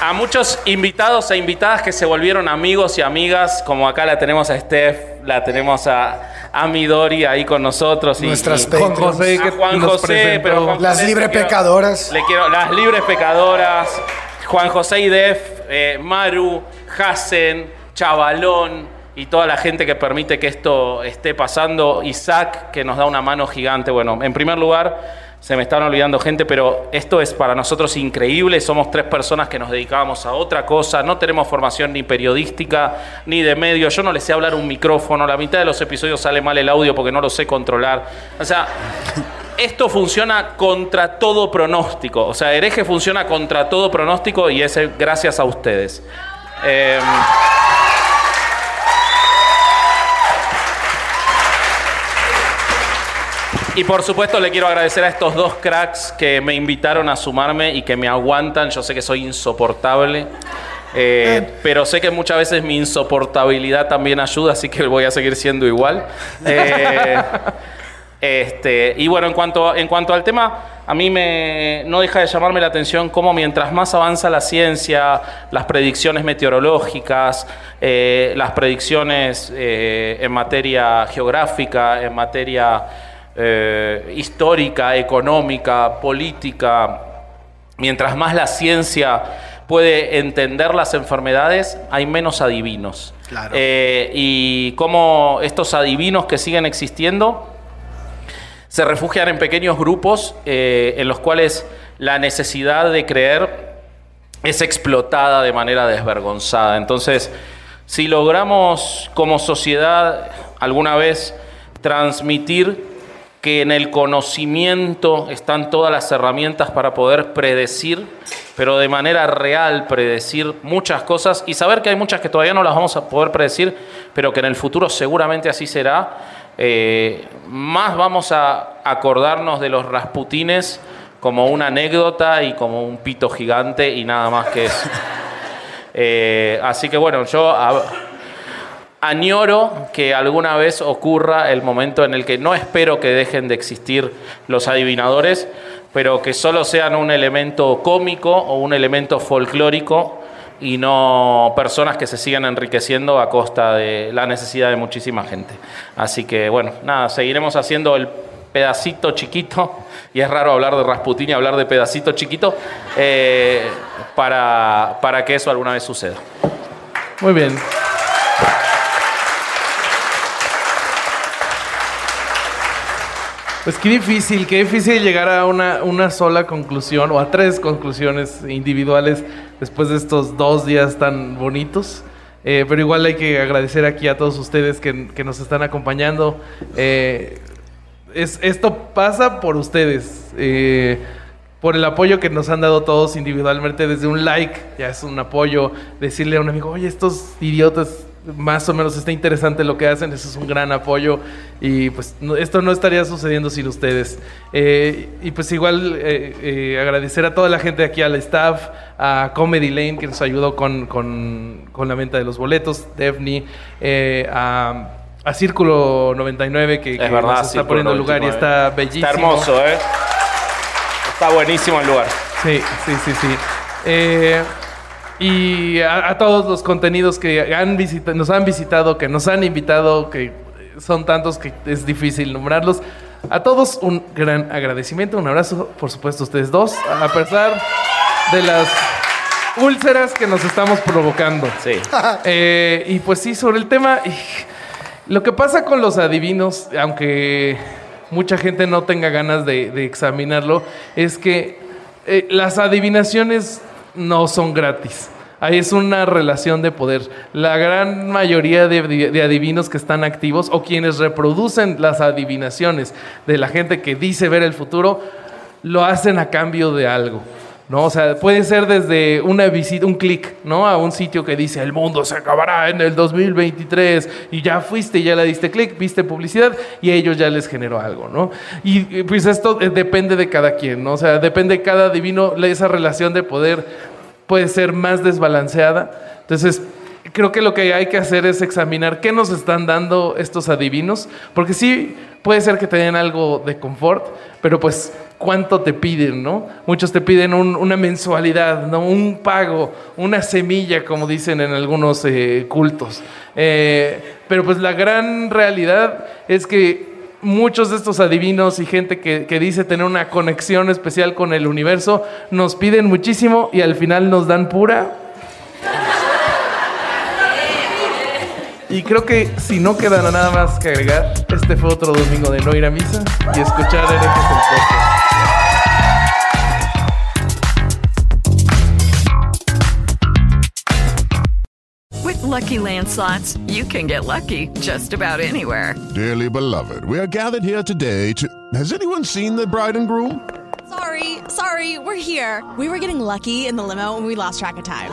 a muchos invitados e invitadas que se volvieron amigos y amigas, como acá la tenemos a Steph, la tenemos a, a Midori ahí con nosotros. y- Nuestras y- Juan. José, a que Juan nos José, presentó. pero Juan Las José, libre le quiero- pecadoras. Le quiero, las libres pecadoras, Juan José y Def, eh, Maru, Hassen, Chavalón y toda la gente que permite que esto esté pasando, Isaac, que nos da una mano gigante. Bueno, en primer lugar, se me están olvidando gente, pero esto es para nosotros increíble. Somos tres personas que nos dedicábamos a otra cosa. No tenemos formación ni periodística ni de medio. Yo no les sé hablar un micrófono. La mitad de los episodios sale mal el audio porque no lo sé controlar. O sea, esto funciona contra todo pronóstico. O sea, hereje funciona contra todo pronóstico y es gracias a ustedes. Eh, y por supuesto le quiero agradecer a estos dos cracks que me invitaron a sumarme y que me aguantan. Yo sé que soy insoportable. eh, pero sé que muchas veces mi insoportabilidad también ayuda, así que voy a seguir siendo igual. Eh, (laughs) este, y bueno, en cuanto, en cuanto al tema, a mí me, no deja de llamarme la atención cómo mientras más avanza la ciencia, las predicciones meteorológicas, eh, las predicciones eh, en materia geográfica, en materia eh, histórica, económica, política, mientras más la ciencia puede entender las enfermedades, hay menos adivinos. Claro. Eh, y cómo estos adivinos que siguen existiendo se refugian en pequeños grupos eh, en los cuales la necesidad de creer es explotada de manera desvergonzada. Entonces, si logramos como sociedad alguna vez transmitir que en el conocimiento están todas las herramientas para poder predecir, pero de manera real predecir muchas cosas y saber que hay muchas que todavía no las vamos a poder predecir, pero que en el futuro seguramente así será. eh, más vamos a acordarnos de los rasputines como una anécdota y como un pito gigante y nada más que eso. (laughs) Eh, así que bueno, yo a- añoro que alguna vez ocurra el momento en el que no espero que dejen de existir los adivinadores, pero que solo sean un elemento cómico o un elemento folclórico y no personas que se sigan enriqueciendo a costa de la necesidad de muchísima gente. Así que bueno, nada, seguiremos haciendo el pedacito chiquito, y es raro hablar de Rasputín y hablar de pedacito chiquito, eh, para, para que eso alguna vez suceda. Muy bien. Pues qué difícil, qué difícil llegar a una, sola conclusión o a tres conclusiones individuales después de estos dos días tan bonitos. Eh, pero igual hay que agradecer aquí a todos ustedes que, que nos están acompañando. Eh, es, esto pasa por ustedes, eh, por el apoyo que nos han dado todos individualmente, desde un like, ya es un apoyo, decirle a un amigo, oye, estos idiotas, más o menos está interesante lo que hacen, eso es un gran apoyo y pues no- esto no estaría sucediendo sin ustedes. Eh, y pues igual eh, eh, agradecer a toda la gente aquí, al staff, a Comedy Lane que nos ayudó con, con- con la venta de los boletos, Daphne, eh, a... A Círculo 99 que, que Es verdad, nos está poniendo lugar y 99. está bellísimo. Está hermoso, ¿eh? Está buenísimo el lugar. Sí, sí, sí, sí. Y a, a todos los contenidos que han visita- nos han visitado, que nos han invitado, que son tantos que es difícil nombrarlos. A todos un gran agradecimiento, un abrazo, por supuesto, a ustedes dos, a pesar de las úlceras que nos estamos provocando. Sí. (laughs) Eh, y pues sí, sobre el tema, lo que pasa con los adivinos, aunque mucha gente no tenga ganas de, de examinarlo, es que eh, las adivinaciones no son gratis. Ahí es una relación de poder. La gran mayoría de, adivinos que están activos o quienes reproducen las adivinaciones de la gente que dice ver el futuro, lo hacen a cambio de algo. ¿No? O sea, puede ser desde una visita, un clic, ¿no? A un sitio que dice el mundo se acabará en el 2023 y ya fuiste y ya le diste clic, viste publicidad y a ellos ya les generó algo, ¿no? Y pues esto eh, depende de cada quien, ¿no? O sea, depende de cada divino, esa relación de poder puede ser más desbalanceada. Entonces, creo que lo que hay que hacer es examinar qué nos están dando estos adivinos, porque sí puede ser que te den algo de confort, pero pues cuánto te piden, ¿no? Muchos te piden una mensualidad, ¿no? Un pago, una semilla, como dicen en algunos eh, cultos. Eh, pero pues la gran realidad es que muchos de estos adivinos y gente que, que, dice tener una conexión especial con el universo nos piden muchísimo y al final nos dan pura Y creo que si no queda nada más que agregar, este fue otro domingo de no ir a misa y escuchar herejes el With lucky landslots, you can get lucky just about anywhere. Dearly beloved, we are gathered here today to. Has anyone seen the bride and groom? Sorry, sorry, we're here. We were getting lucky in the limo and we lost track of time.